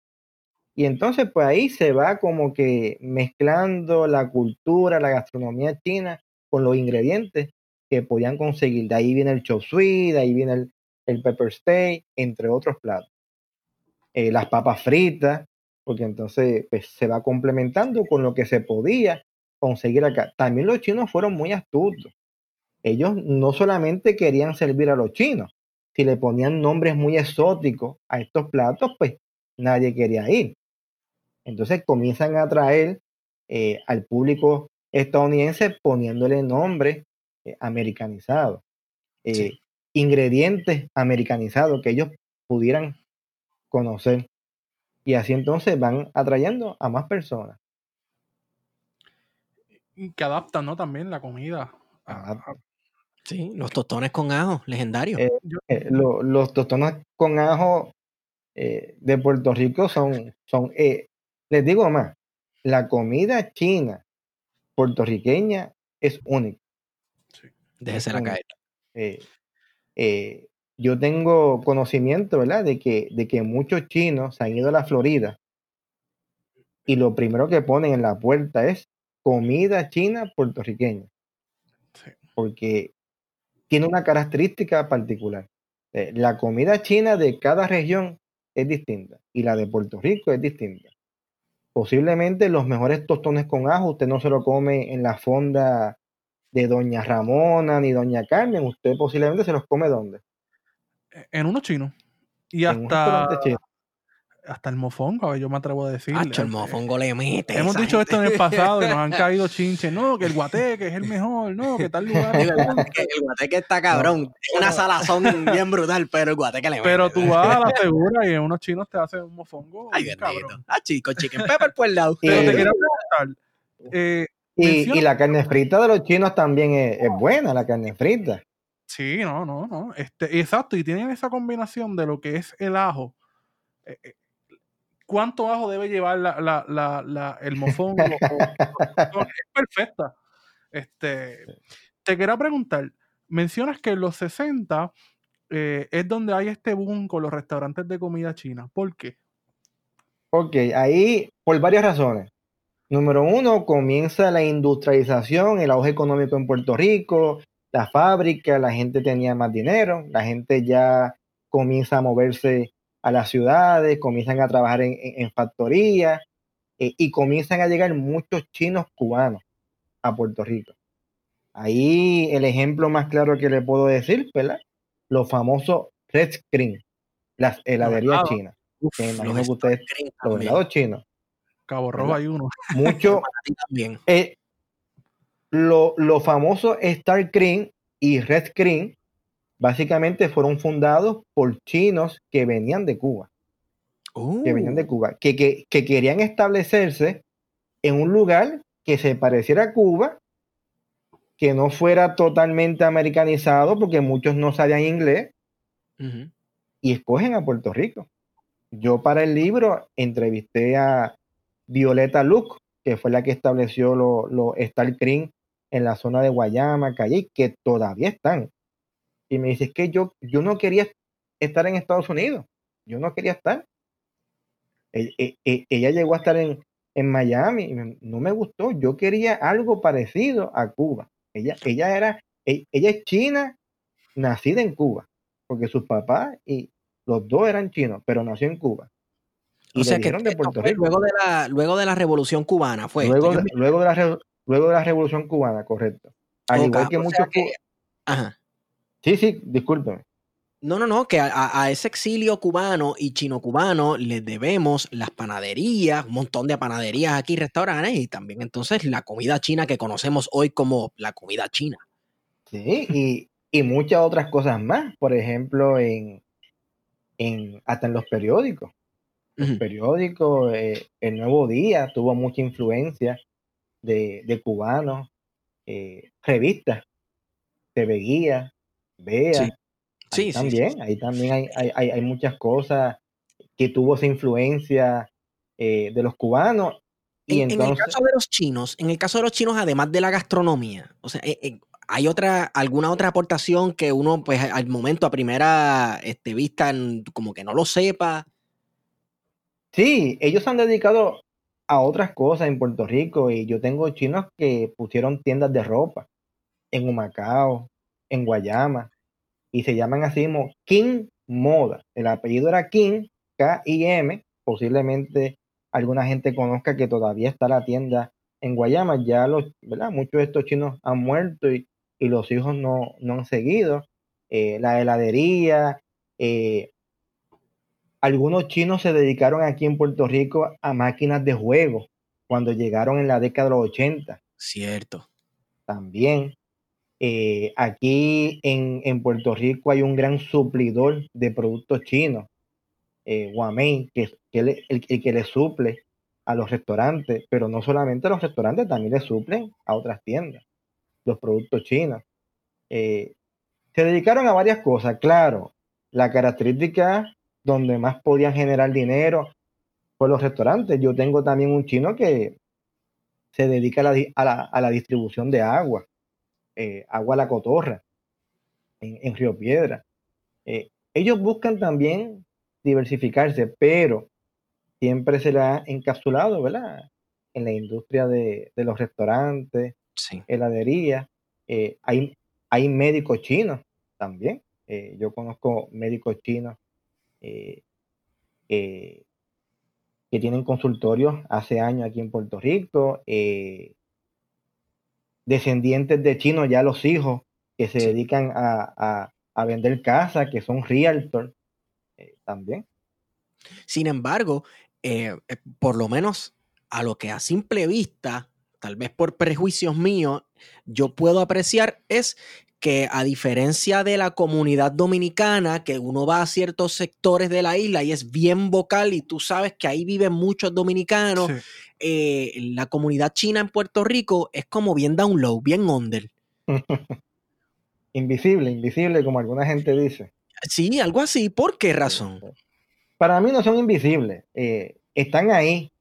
C: Y entonces pues ahí se va como que mezclando la cultura, la gastronomía china con los ingredientes que podían conseguir. De ahí viene el chop suey, de ahí viene el, pepper steak, entre otros platos. Eh, las papas fritas, porque entonces pues, se va complementando con lo que se podía conseguir acá. También los chinos fueron muy astutos. Ellos no solamente querían servir a los chinos, si le ponían nombres muy exóticos a estos platos, pues nadie quería ir. Entonces comienzan a atraer eh, al público estadounidense poniéndole nombres eh, americanizados, eh, ingredientes americanizados que ellos pudieran conocer. Y así entonces van atrayendo a más personas.
B: Que adaptan, ¿no? También la comida.
A: Sí, los tostones con ajo, legendarios.
C: Eh, los tostones con ajo de Puerto Rico son, son les digo más, la comida china puertorriqueña es única.
A: Déjese la caer.
C: Eh, eh, yo tengo conocimiento, ¿verdad? De que, de que muchos chinos han ido a la Florida y lo primero que ponen en la puerta es comida china puertorriqueña. Porque tiene una característica particular. Eh, la comida china de cada región es distinta y la de Puerto Rico es distinta. Posiblemente los mejores tostones con ajo usted no se lo come en la fonda de Doña Ramona ni Doña Carmen, usted posiblemente se los come ¿dónde?
B: En unos chinos. Y hasta, hasta el mofongo, yo me atrevo a decir.
A: el mofongo le mete.
B: Hemos dicho esto en el pasado y nos han caído chinches. No, que el guateque es el mejor, no, que tal lugar.
A: el guateque está cabrón. Es una salazón bien brutal, pero el guateque le mete.
B: Pero tú vas a la segura y en unos chinos te hacen un mofongo.
A: Ay, cabrón. Ah, chico, chicken pepper por el lado.
B: Pero te quiero preguntar.
C: Eh, y, la carne frita de los chinos también es, buena, la carne frita.
B: Sí, no, no, no. Este, exacto, y tienen esa combinación de lo que es el ajo. Eh, eh, ¿Cuánto ajo debe llevar el mofongo? es perfecta. Este, te quería preguntar, mencionas que en los 60 eh, es donde hay este boom con los restaurantes de comida china. ¿Por qué?
C: Ok, ahí por varias razones. Número uno, comienza la industrialización, el auge económico en Puerto Rico, la fábrica, la gente tenía más dinero, la gente ya comienza a moverse a las ciudades, comienzan a trabajar en, factorías, y comienzan a llegar muchos chinos cubanos a Puerto Rico. Ahí el ejemplo más claro que le puedo decir, ¿verdad? Los famosos Red Screen, las heladerías chinas. que imagino que ustedes, los helados chinos.
B: Cabo Rojo hay uno.
C: Mucho. eh, los famosos Star Cream y Red Cream básicamente fueron fundados por chinos que venían de Cuba. Que venían de oh. Cuba, que, que, querían establecerse en un lugar que se pareciera a Cuba, que no fuera totalmente americanizado, porque muchos no sabían inglés, y escogen a Puerto Rico. Yo para el libro entrevisté a Violeta Luke, que fue la que estableció los lo Star Cream en la zona de Guayama, Calle, que todavía están. Y me dice, que yo, yo no quería estar en Estados Unidos, yo no quería estar. E, e, e, ella llegó a estar en, en Miami y no me gustó, yo quería algo parecido a Cuba. Ella, ella era, ella es china, nacida en Cuba, porque sus papás y los dos eran chinos, pero nació en Cuba.
A: Y o sea que de Puerto Rico. Luego de, la, luego de la Revolución Cubana fue.
C: Luego, de, luego, de la, luego de la Revolución Cubana, correcto. Al igual que muchos. Ajá. Sí, sí, discúlpeme.
A: No, no, no, que a, ese exilio cubano y chino-cubano les debemos las panaderías, un montón de panaderías aquí, restaurantes y también entonces la comida china que conocemos hoy como la comida china.
C: Sí, y, muchas otras cosas más, por ejemplo, en, en hasta en los periódicos. Los periódicos, eh, El Nuevo Día tuvo mucha influencia de, cubanos, eh, revistas, TV Guía, Vea. Sí. también, ahí también hay, hay, hay, muchas cosas que tuvo esa influencia eh, de los cubanos.
A: Y en, el caso de los chinos, en el caso de los chinos, además de la gastronomía, o sea, eh, ¿hay otra, alguna otra aportación que uno, pues, al momento, a primera este, vista, como que no lo sepa?
C: Sí, ellos han dedicado a otras cosas en Puerto Rico y yo tengo chinos que pusieron tiendas de ropa en Humacao, en Guayama y se llaman así como King Moda. El apellido era King, K-I-M, posiblemente alguna gente conozca que todavía está la tienda en Guayama, ya los, ¿verdad? Muchos de estos chinos han muerto y, los hijos no, han seguido. Eh, la heladería, eh, algunos chinos se dedicaron aquí en Puerto Rico a máquinas de juego cuando llegaron en la década de los 80.
A: Cierto.
C: También. Eh, aquí en, Puerto Rico hay un gran suplidor de productos chinos, eh, que, es el, que le suple a los restaurantes, pero no solamente a los restaurantes, también le suplen a otras tiendas los productos chinos. Eh, se dedicaron a varias cosas, claro. La característica donde más podían generar dinero fue los restaurantes. Yo tengo también un chino que se dedica a la, distribución de agua, eh, agua a la cotorra, en, Río Piedra. Eh, ellos buscan también diversificarse, pero siempre se la ha encapsulado, ¿verdad? En la industria de, los restaurantes, heladerías. Eh, hay, hay médicos chinos también. yo conozco médicos chinos eh, eh, que tienen consultorios hace años aquí en Puerto Rico, eh, descendientes de chinos, ya los hijos que se dedican a, vender casas, que son realtors también.
A: Sin embargo, por lo menos a lo que a simple vista, tal vez por prejuicios míos, yo puedo apreciar es que a diferencia de la comunidad dominicana, que uno va a ciertos sectores de la isla y es bien vocal y tú sabes que ahí viven muchos dominicanos, eh, la comunidad china en Puerto Rico es como bien down low, bien under.
C: invisible, invisible, como alguna gente dice.
A: Sí, algo así. ¿Por qué razón?
C: Para mí no son invisibles. Eh, están ahí.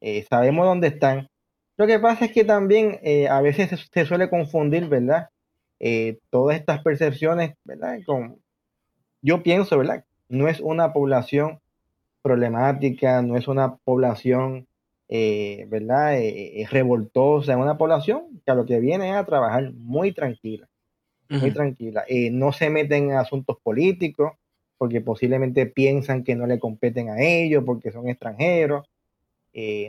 C: Eh, sabemos dónde están. Lo que pasa es que también a veces se suele confundir, ¿verdad? Eh, todas estas percepciones, ¿verdad? Con, yo pienso, ¿verdad? No es una población problemática, no es una población, eh, ¿verdad? Eh, revoltosa, es una población que a lo que viene es a trabajar muy tranquila, muy tranquila. no se meten en asuntos políticos porque posiblemente piensan que no le competen a ellos porque son extranjeros.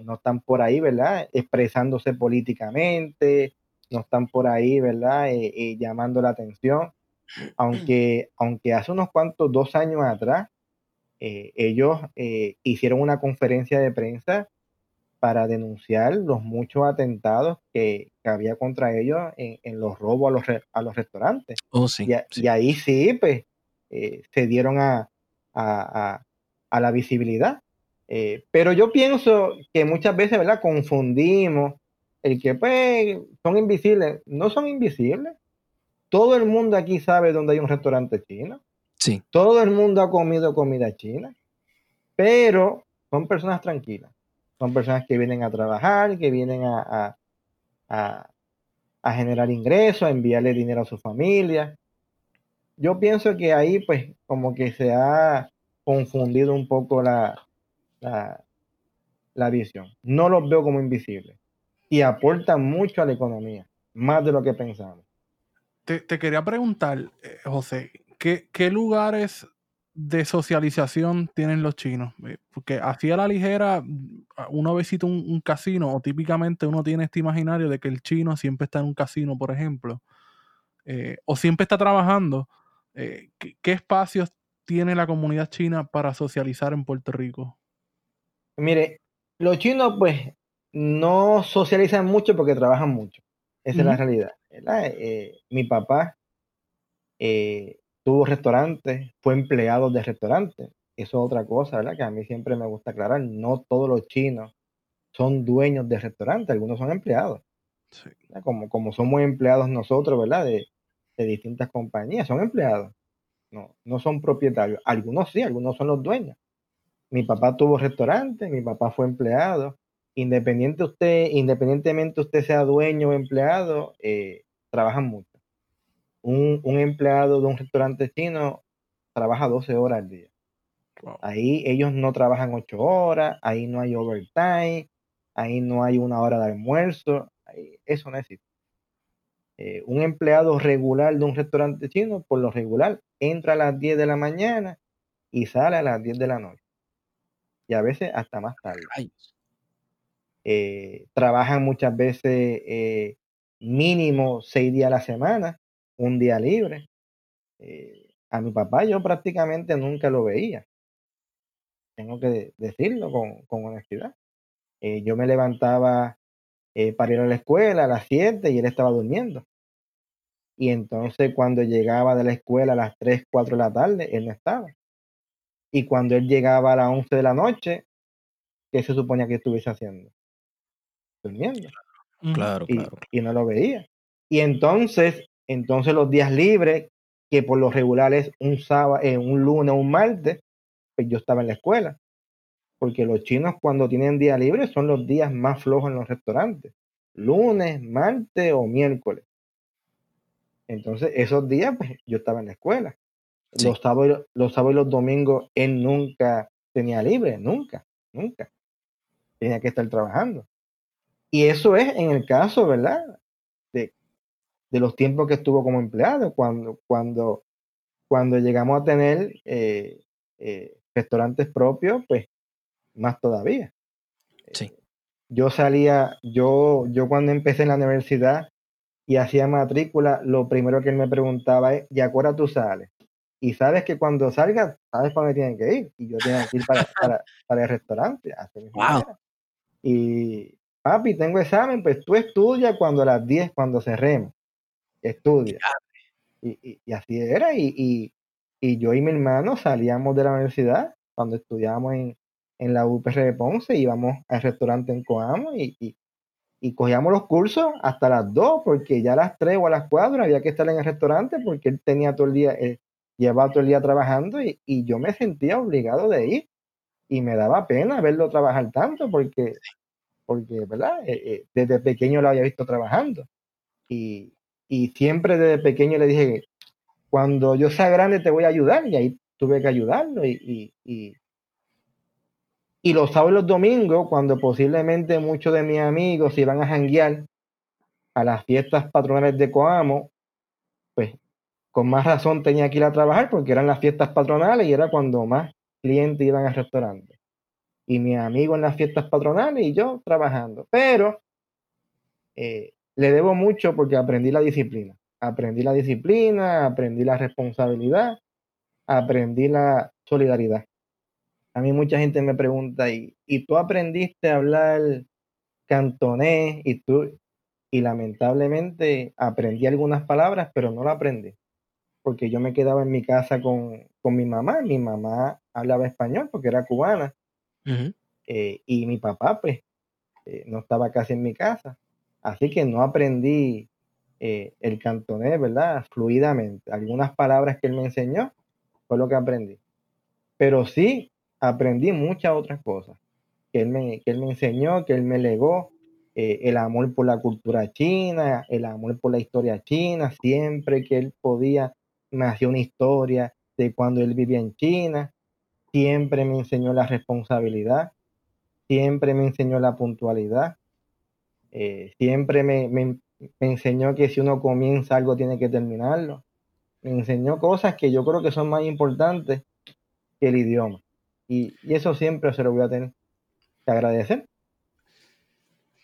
C: no están por ahí, ¿verdad? Expresándose políticamente, no están por ahí, ¿verdad? Eh, eh, llamando la atención. Aunque, aunque hace unos cuantos, dos años atrás, ellos hicieron una conferencia de prensa para denunciar los muchos atentados que, había contra ellos en, los robos a los, a los restaurantes.
A: Oh, sí,
C: y, ahí sí, pues, se dieron a, a la visibilidad. Eh, pero yo pienso que muchas veces, ¿verdad? Confundimos el que, pues, son invisibles. No son invisibles. Todo el mundo aquí sabe dónde hay un restaurante chino.
A: Sí.
C: Todo el mundo ha comido comida china. Pero son personas tranquilas. Son personas que vienen a trabajar, que vienen a, a, a generar ingresos, a enviarle dinero a su familia. Yo pienso que ahí, pues, como que se ha confundido un poco la, la, visión. No los veo como invisibles y aportan mucho a la economía, más de lo que pensamos.
B: Te, quería preguntar, eh, José, ¿qué, ¿qué, lugares de socialización tienen los chinos? Eh, porque así a la ligera, uno visita un, casino o típicamente uno tiene este imaginario de que el chino siempre está en un casino, por ejemplo, eh, o siempre está trabajando. ¿qué, ¿Qué espacios tiene la comunidad china para socializar en Puerto Rico?
C: Mire, los chinos pues no socializan mucho porque trabajan mucho. Esa es la realidad. Eh, mi papá eh, tuvo restaurantes, fue empleado de restaurantes. Eso es otra cosa, ¿verdad? Que a mí siempre me gusta aclarar. No todos los chinos son dueños de restaurantes, algunos son empleados. Como, como somos empleados nosotros, ¿verdad? De, de distintas compañías, son empleados. No, no son propietarios. Algunos sí, algunos son los dueños. Mi papá tuvo restaurante, mi papá fue empleado. Independiente usted, independientemente usted sea dueño o empleado, eh, trabajan mucho. Un, empleado de un restaurante chino trabaja 12 horas al día. Ahí ellos no trabajan 8 horas, ahí no hay overtime, ahí no hay una hora de almuerzo, eso no existe. Eh, un empleado regular de un restaurante chino, por lo regular, entra a las 10 de la mañana y sale a las 10 de la noche y a veces hasta más tarde. Eh, trabajan muchas veces eh, mínimo seis días a la semana, un día libre. Eh, a mi papá yo prácticamente nunca lo veía. Tengo que decirlo con, honestidad. yo me levantaba para ir a la escuela a las 7 y él estaba durmiendo. Y entonces cuando llegaba de la escuela a las 3, 4 de la tarde, él no estaba. Y cuando él llegaba a las 11 de la noche, ¿qué se suponía que estuviese haciendo? Durmiendo.
A: Claro,
C: y,
A: claro.
C: Y no lo veía. Y entonces, entonces los días libres, que por lo regular es un sábado, eh, un lunes o un martes, pues yo estaba en la escuela. Porque los chinos cuando tienen día libre son los días más flojos en los restaurantes. Lunes, martes o miércoles. Entonces, esos días, pues yo estaba en la escuela. Los, sábados, los sábados y los domingos él nunca tenía libre, nunca, nunca. Tenía que estar trabajando. Y eso es en el caso, ¿verdad? De, los tiempos que estuvo como empleado, cuando, cuando, cuando llegamos a tener eh, eh, restaurantes propios, pues más todavía.
A: Sí.
C: Eh, yo salía, yo, yo cuando empecé en la universidad y hacía matrícula, lo primero que él me preguntaba es, ¿y a qué tú sales? y sabes que cuando salgas, sabes para dónde tienen que ir. Y yo tengo que ir para, para, el restaurante. Y papi, tengo examen, pues tú estudias cuando a las 10, cuando cerremos. Estudia. Y, y, así era. Y, y, yo y mi hermano salíamos de la universidad cuando estudiábamos en, en la UPR de Ponce, íbamos al restaurante en Coamo y, cogíamos los cursos hasta las 2, porque ya a las 3 o a las 4 había que estar en el restaurante porque él tenía todo el día, eh, llevaba todo el día trabajando y, yo me sentía obligado de ir y me daba pena verlo trabajar tanto porque, porque ¿verdad? Eh, eh, desde pequeño lo había visto trabajando y, siempre desde pequeño le dije, cuando yo sea grande te voy a ayudar y ahí tuve que ayudarlo y, y, y los sábados y los domingos, cuando posiblemente muchos de mis amigos iban a janguear a las fiestas patronales de Coamo, pues con más razón tenía que ir a trabajar porque eran las fiestas patronales y era cuando más clientes iban al restaurante. Y mi amigo en las fiestas patronales y yo trabajando. Pero eh, le debo mucho porque aprendí la disciplina. Aprendí la disciplina, aprendí la responsabilidad, aprendí la solidaridad. A mí mucha gente me pregunta, ¿y, ¿y tú aprendiste a hablar cantonés? Y tú, y lamentablemente aprendí algunas palabras, pero no la aprendí, porque yo me quedaba en mi casa con, mi mamá. Mi mamá hablaba español porque era cubana, eh, y mi papá, pues, eh, no estaba casi en mi casa. Así que no aprendí eh, el cantonés, ¿verdad? Fluidamente. Algunas palabras que él me enseñó fue lo que aprendí. Pero sí aprendí muchas otras cosas que él me, que él me enseñó, que él me legó. El amor por la cultura china, el amor por la historia china. Siempre que él podía, me hacía una historia de cuando él vivía en China. Siempre me enseñó la responsabilidad. Siempre me enseñó la puntualidad. Eh, siempre me, me, enseñó que si uno comienza algo tiene que terminarlo. Me enseñó cosas que yo creo que son más importantes que el idioma. Y, eso siempre se lo voy a tener que agradecer.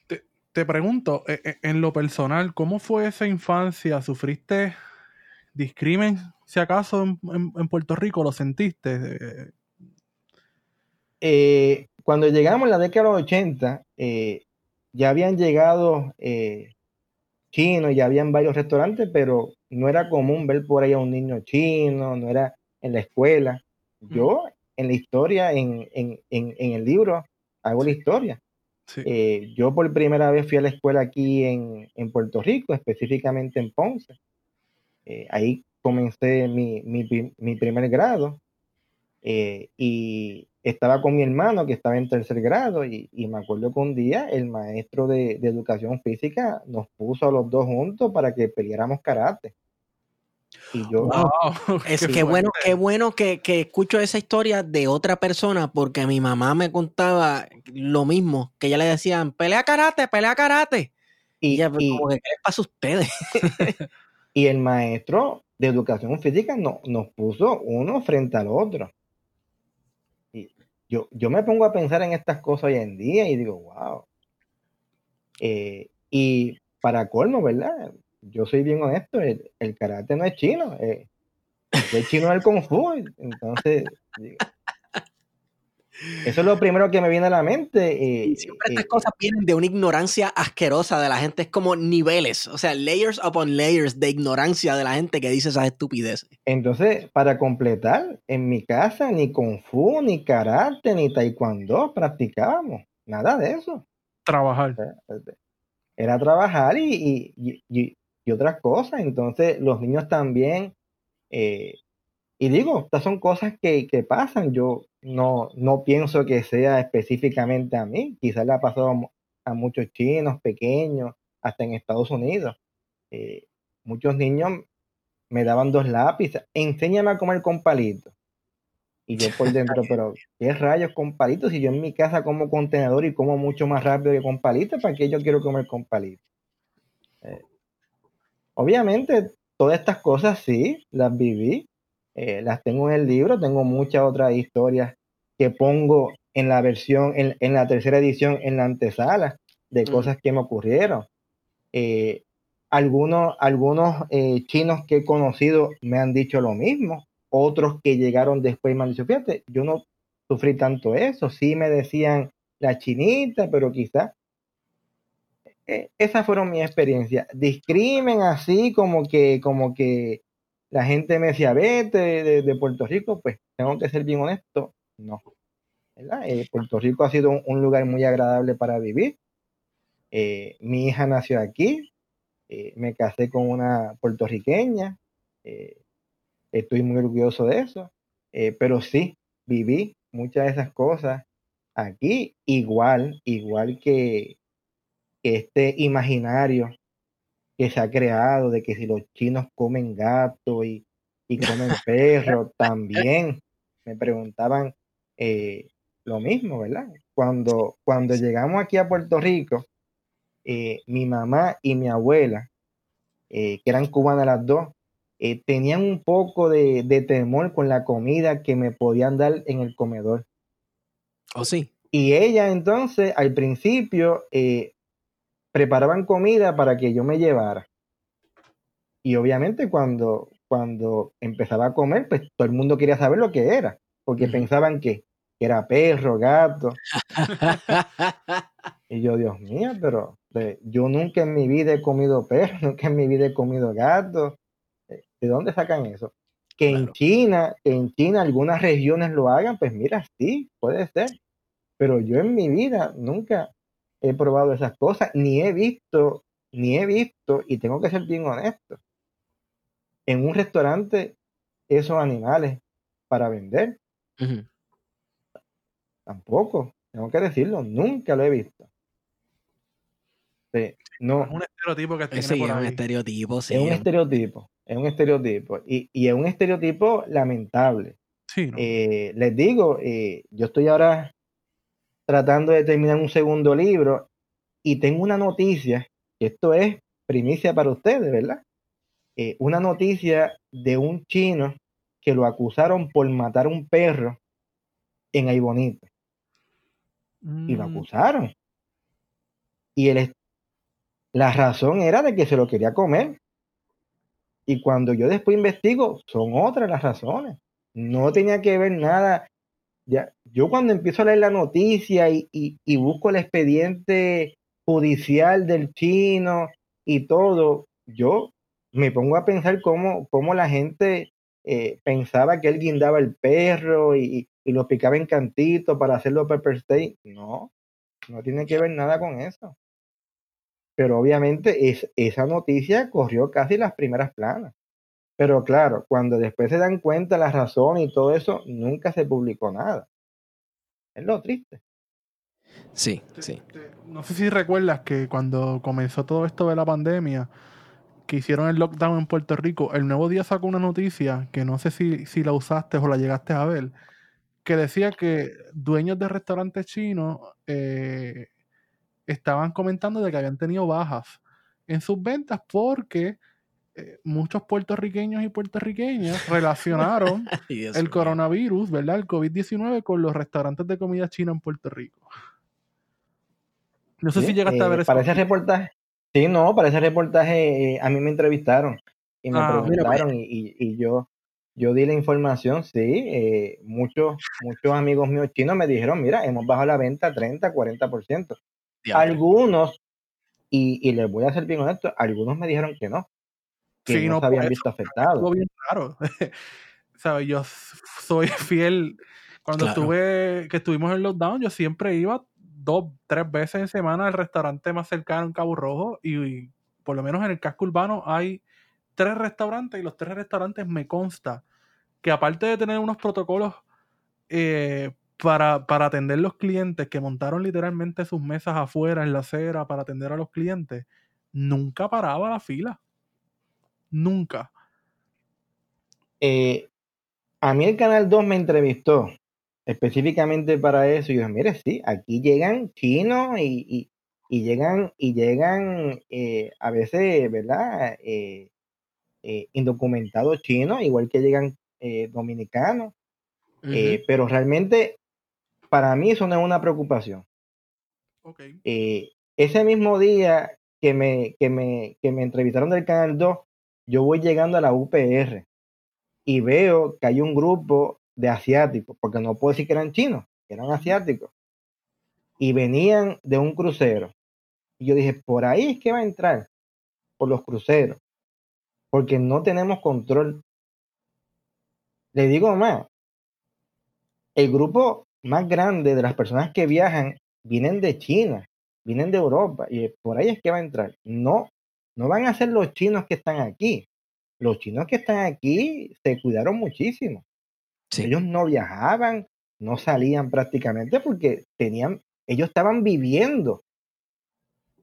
B: Te, pregunto, e, e, en lo personal, ¿cómo fue esa infancia? ¿Sufriste discrimen, si acaso, en, Puerto Rico? ¿Lo sentiste?
C: Eh, cuando llegamos en la década de los 80, eh, ya habían llegado eh, chinos, ya habían varios restaurantes, pero no era común ver por ahí a un niño chino, no era en la escuela. Yo en la historia, en, el libro, hago la historia. Eh, yo por primera vez fui a la escuela aquí en, Puerto Rico, específicamente en Ponce. Eh, ahí comencé mi, mi, primer grado y estaba con mi hermano que estaba en tercer grado y, me acuerdo que un día el maestro de, educación física nos puso a los dos juntos para que peleáramos karate.
A: Y yo, es que bueno, qué bueno que, escucho esa historia de otra persona porque mi mamá me contaba lo mismo, que ella le decían, pelea karate, pelea karate. Y, ella, pues, como que, ¿qué les pasa a ustedes?
C: y el maestro de educación física no, nos puso uno frente al otro yo, yo me pongo a pensar en estas cosas hoy en día y digo, wow. Eh, y para colmo, ¿verdad? Yo soy bien honesto, el, karate no es chino, eh, el chino es el kung fu. Entonces, eso es lo primero que me viene a la mente.
A: Eh, siempre estas cosas vienen de una ignorancia asquerosa de la gente. Es como niveles, o sea, layers upon layers de ignorancia de la gente que dice esas estupideces.
C: Entonces, para completar, en mi casa ni kung fu, ni karate, ni taekwondo practicábamos. Nada de eso.
B: Trabajar.
C: Era trabajar y, y, otras cosas. Entonces, los niños también. Eh, y digo, estas son cosas que, que pasan. Yo, no, no pienso que sea específicamente a mí, quizás le ha pasado a, muchos chinos pequeños, hasta en Estados Unidos. Eh, muchos niños me daban dos lápices, enséñame a comer con palitos. Y yo por dentro, pero ¿qué rayos con palitos? Si yo en mi casa como contenedor y como mucho más rápido que con palitos, ¿para qué yo quiero comer con palitos? Eh, obviamente, todas estas cosas sí, las viví, eh, las tengo en el libro, tengo muchas otras historias que pongo en la versión, en, la tercera edición, en la antesala, de mm. cosas que me ocurrieron. Eh, algunos algunos eh, chinos que he conocido me han dicho lo mismo, otros que llegaron después me han dicho, fíjate, yo no sufrí tanto eso, sí me decían la chinita, pero quizás esas fueron mis experiencias. Discrimen así como que, como que la gente me decía, vete de, Puerto Rico, pues tengo que ser bien honesto, no. Eh, Puerto Rico ha sido un, lugar muy agradable para vivir. Eh, mi hija nació aquí, eh, me casé con una puertorriqueña, estoy muy orgulloso de eso, pero sí, viví muchas de esas cosas aquí, igual, igual que este imaginario que se ha creado de que si los chinos comen gato y, comen perro, también me preguntaban eh, lo mismo, ¿verdad? Cuando, cuando llegamos aquí a Puerto Rico, eh, mi mamá y mi abuela, eh, que eran cubanas las dos, tenían un poco de, temor con la comida que me podían dar en el comedor.
A: ¿Oh, sí?
C: Y ella entonces, al principio, eh, preparaban comida para que yo me llevara. Y obviamente cuando, cuando empezaba a comer, pues todo el mundo quería saber lo que era, porque pensaban que, era perro, gato. y yo, Dios mío, pero yo nunca en mi vida he comido perro, nunca en mi vida he comido gato. ¿De dónde sacan eso? Que en China, que en China algunas regiones lo hagan, pues mira, sí, puede ser. Pero yo en mi vida nunca he probado esas cosas, ni he visto, ni he visto, y tengo que ser bien honesto, en un restaurante esos animales para vender. Tampoco, tengo que decirlo, nunca lo he visto. no,
B: es un estereotipo que
A: tiene por ahí. un estereotipo,
C: Es un estereotipo, es un estereotipo. Y, y es un estereotipo lamentable.
B: Sí,
C: eh, les digo, eh, yo estoy ahora tratando de terminar un segundo libro y tengo una noticia, que esto es primicia para ustedes, ¿verdad? Eh, una noticia de un chino que lo acusaron por matar un perro en Aibonito. Y lo mm. acusaron. Y él, la razón era de que se lo quería comer. Y cuando yo después investigo, son otras las razones. No tenía que ver nada ya, yo cuando empiezo a leer la noticia y, busco el expediente judicial del chino y todo, yo me pongo a pensar cómo, cómo la gente eh, pensaba que él guindaba el perro y, lo picaba en cantito para hacerlo pepper steak. No, no tiene que ver nada con eso. Pero obviamente es, esa noticia corrió casi las primeras planas. Pero claro, cuando después se dan cuenta la razón y todo eso, nunca se publicó nada. Es lo triste.
A: Sí, sí.
B: No sé si recuerdas que cuando comenzó todo esto de la pandemia, que hicieron el lockdown en Puerto Rico, el nuevo día sacó una noticia que no sé si, si la usaste o la llegaste a ver, que decía que dueños de restaurantes chinos eh, estaban comentando de que habían tenido bajas en sus ventas porque eh, muchos puertorriqueños y puertorriqueñas relacionaron el coronavirus, ¿verdad? El COVID-19 con los restaurantes de comida china en Puerto Rico. No sé si llegaste a ver
C: eh, eso. Para ese reportaje, sí, no, para ese reportaje eh, a mí me entrevistaron y me ah, preguntaron y, yo, yo di la información, sí, muchos, muchos amigos míos chinos me dijeron, mira, hemos bajado la venta 30, 40%. Algunos, y, y les voy a ser bien honesto, algunos me dijeron que no, que no, se habían visto afectados.
B: bien claro. ¿Sabes? Yo soy fiel. Cuando estuve, que estuvimos en lockdown, yo siempre iba dos, tres veces en semana al restaurante más cercano en Cabo Rojo y, por lo menos en el casco urbano hay tres restaurantes y los tres restaurantes me consta que aparte de tener unos protocolos eh, para, para atender los clientes, que montaron literalmente sus mesas afuera en la acera para atender a los clientes, nunca paraba la fila nunca.
C: Eh, a mí el Canal 2 me entrevistó específicamente para eso. Y yo dije, mire, sí, aquí llegan chinos y, llegan, y llegan eh, a veces, ¿verdad? Eh, indocumentados chinos, igual que llegan dominicanos. pero realmente, para mí eso no es una preocupación. ese mismo día que me, que me, que me entrevistaron del Canal 2, yo voy llegando a la UPR y veo que hay un grupo de asiáticos, porque no puedo decir que eran chinos, eran asiáticos, y venían de un crucero. Y yo dije, por ahí es que va a entrar, por los cruceros, porque no tenemos control. Le digo más, el grupo más grande de las personas que viajan vienen de China, vienen de Europa, y por ahí es que va a entrar. No no van a ser los chinos que están aquí. Los chinos que están aquí se cuidaron muchísimo. Ellos no viajaban, no salían prácticamente porque tenían, ellos estaban viviendo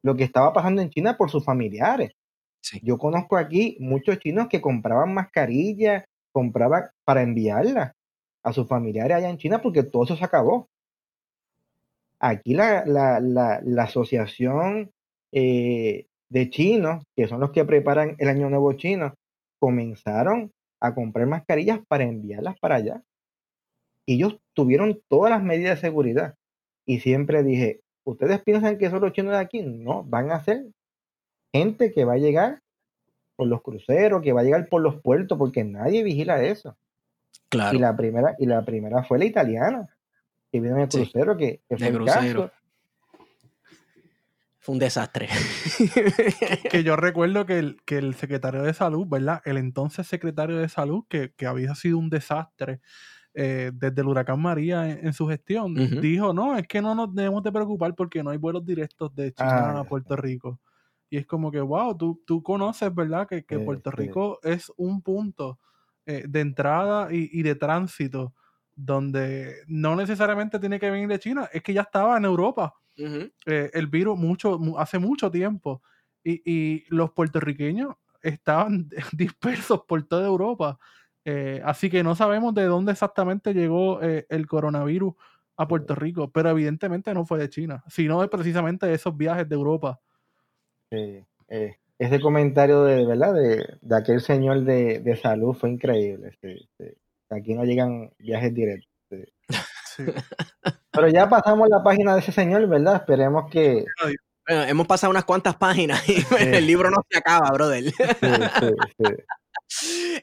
C: lo que estaba pasando en China por sus familiares. Yo conozco aquí muchos chinos que compraban mascarillas, compraban para enviarlas a sus familiares allá en China porque todo eso se acabó. Aquí la, la, la, asociación eh, de chinos, que son los que preparan el Año Nuevo chino, comenzaron a comprar mascarillas para enviarlas para allá. Y ellos tuvieron todas las medidas de seguridad. y siempre dije, ¿ustedes piensan que son los chinos de aquí? No, van a ser gente que va a llegar por los cruceros, que va a llegar por los puertos, porque nadie vigila eso. Claro. Y la primera, y la primera fue la italiana, que vino en el crucero, que, fue crucero.
A: Fue un desastre.
B: que yo recuerdo que el, que el secretario de salud, ¿verdad? El entonces secretario de salud, que, había sido un desastre eh, desde el huracán María en, su gestión, dijo, no, es que no nos debemos de preocupar porque no hay vuelos directos de China a Puerto Rico. Y es como que, wow, tú, tú conoces, ¿verdad? Que, Puerto Rico es un punto eh, de entrada y, de tránsito donde no necesariamente tiene que venir de China, es que ya estaba en Europa. Eh, el virus mucho, hace mucho tiempo. Y, los puertorriqueños estaban dispersos por toda Europa. Eh, así que no sabemos de dónde exactamente llegó el coronavirus a Puerto Rico, pero evidentemente no fue de China, sino de precisamente esos viajes de Europa.
C: Eh, ese comentario de verdad de, aquel señor de, salud fue increíble. Aquí no llegan viajes directos. Pero ya pasamos la página de ese señor, ¿verdad? Esperemos que.
A: Bueno, hemos pasado unas cuantas páginas y el libro no se acaba, brother.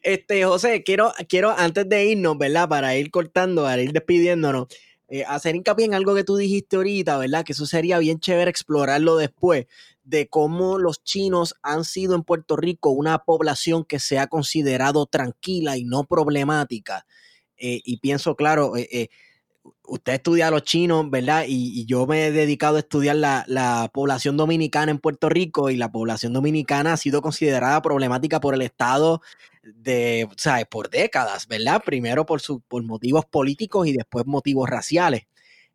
A: Este, José, quiero, quiero antes de irnos, ¿verdad? Para ir cortando, para ir despidiéndonos, eh, hacer hincapié en algo que tú dijiste ahorita, ¿verdad? Que eso sería bien chévere explorarlo después, de cómo los chinos han sido en Puerto Rico una población que se ha considerado tranquila y no problemática. Eh, y pienso, claro, eh, usted estudia a los chinos, ¿verdad? Y, yo me he dedicado a estudiar la, población dominicana en Puerto Rico y la población dominicana ha sido considerada problemática por el Estado de, o por décadas, ¿verdad? Primero por, su, por motivos políticos y después motivos raciales.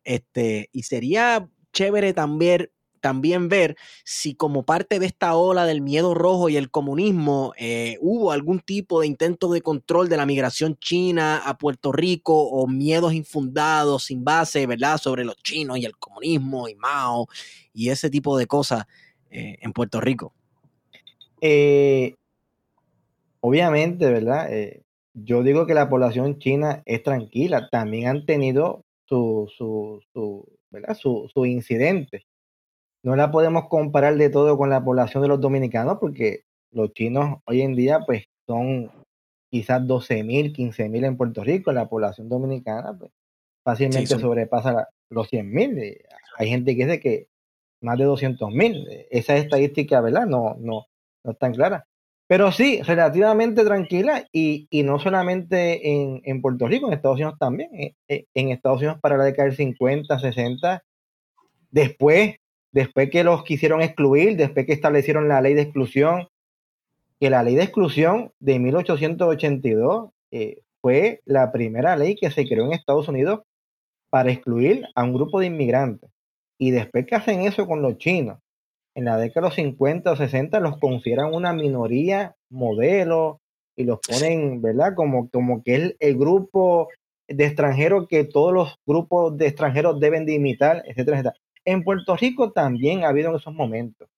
A: Este, y sería chévere también también ver si como parte de esta ola del miedo rojo y el comunismo eh, hubo algún tipo de intento de control de la migración china a Puerto Rico o miedos infundados sin base, ¿verdad? Sobre los chinos y el comunismo y Mao y ese tipo de cosas eh, en Puerto Rico.
C: Eh, obviamente, ¿verdad? yo digo que la población china es tranquila, también han tenido su, su, su, ¿verdad? su, su incidente no la podemos comparar de todo con la población de los dominicanos porque los chinos hoy en día pues son quizás 12.000, 15.000 en Puerto Rico, la población dominicana pues fácilmente sobrepasa los 100.000. Hay gente que dice que más de 200.000. Esa estadística, ¿verdad? No, no, no es tan clara. Pero sí, relativamente tranquila y, no solamente en, en, Puerto Rico, en Estados Unidos también. Eh, eh, en Estados Unidos para la década del 50, 60, después después que los quisieron excluir, después que establecieron la ley de exclusión, que la ley de exclusión de 1882 eh, fue la primera ley que se creó en Estados Unidos para excluir a un grupo de inmigrantes. Y después que hacen eso con los chinos, en la década de los 50 o 60 los consideran una minoría modelo y los ponen, ¿verdad? Como, como que es el grupo de extranjeros que todos los grupos de extranjeros deben de imitar, etcétera, etcétera. En Puerto Rico también ha habido esos momentos.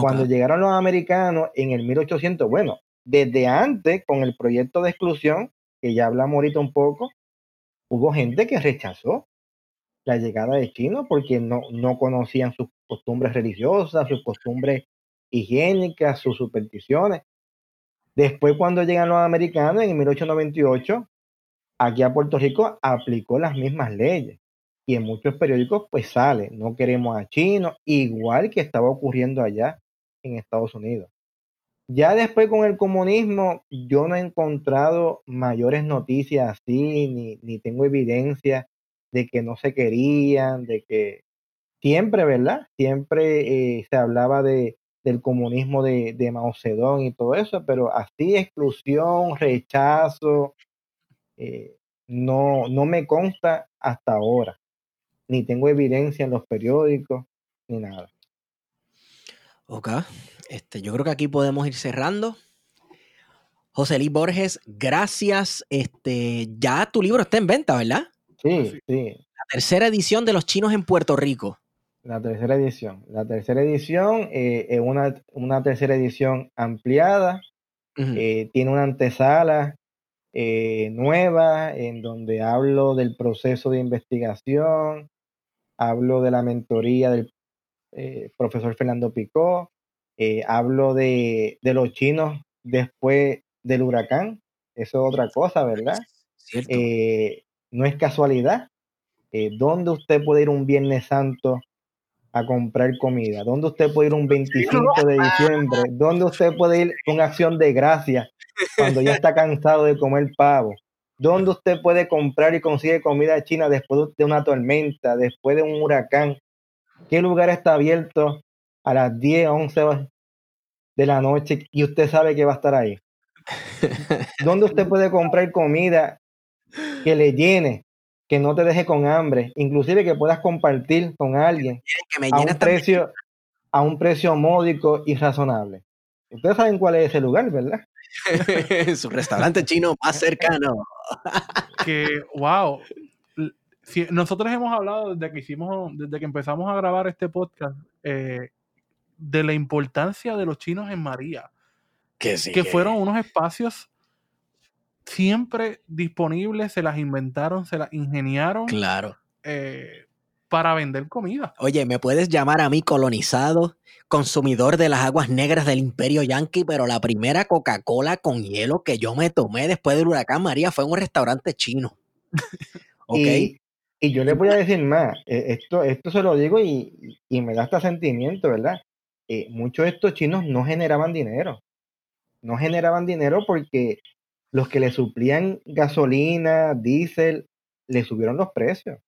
C: Cuando llegaron los americanos en el 1800, bueno, desde antes con el proyecto de exclusión, que ya hablamos ahorita un poco, hubo gente que rechazó la llegada de chinos porque no, no conocían sus costumbres religiosas, sus costumbres higiénicas, sus supersticiones. Después, cuando llegan los americanos en 1898, aquí a Puerto Rico aplicó las mismas leyes y en muchos periódicos pues sale, no queremos a chinos, igual que estaba ocurriendo allá en Estados Unidos. Ya después con el comunismo yo no he encontrado mayores noticias así, ni, ni tengo evidencia de que no se querían, de que siempre, ¿verdad? Siempre eh, se hablaba de, del comunismo de, de Mao Zedong y todo eso, pero así exclusión, rechazo, eh, no, no me consta hasta ahora ni tengo evidencia en los periódicos, ni nada.
A: Ok, este, yo creo que aquí podemos ir cerrando. José Luis Borges, gracias. Este, ya tu libro está en venta, ¿verdad?
C: Sí, sí.
A: La tercera edición de Los Chinos en Puerto Rico.
C: La tercera edición. La tercera edición eh, es una, una, tercera edición ampliada. Eh, tiene una antesala eh, nueva en donde hablo del proceso de investigación, hablo de la mentoría del eh, profesor Fernando Picó, eh, hablo de, los chinos después del huracán, eso es otra cosa, ¿verdad? Eh, no es casualidad. ¿Dónde usted puede ir un Viernes Santo a comprar comida? ¿Dónde usted puede ir un 25 de diciembre? ¿Dónde usted puede ir con acción de gracia cuando ya está cansado de comer pavo? ¿Dónde usted puede comprar y consigue comida china después de una tormenta, después de un huracán? ¿Qué lugar está abierto a las 10, 11 de la noche y usted sabe que va a estar ahí? ¿Dónde usted puede comprar comida que le llene, que no te deje con hambre, inclusive que puedas compartir con alguien a, un precio, a un precio módico y razonable? Ustedes saben cuál es ese lugar, ¿verdad?
A: Su restaurante chino más cercano.
B: que, wow, nosotros hemos hablado desde que hicimos, desde que empezamos a grabar este podcast, eh, de la importancia de los chinos en María. Que, que fueron unos espacios siempre disponibles, se las inventaron, se las ingeniaron.
A: Claro.
B: Eh, para vender comida.
A: Oye, me puedes llamar a mí colonizado, consumidor de las aguas negras del Imperio Yankee, pero la primera Coca-Cola con hielo que yo me tomé después del huracán María fue en un restaurante chino.
C: ¿Ok? Y yo les voy a decir más, eh, esto, esto se lo digo y, me da hasta sentimiento, ¿verdad? Eh, muchos de estos chinos no generaban dinero. No generaban dinero porque los que le suplían gasolina, diésel, le subieron los precios.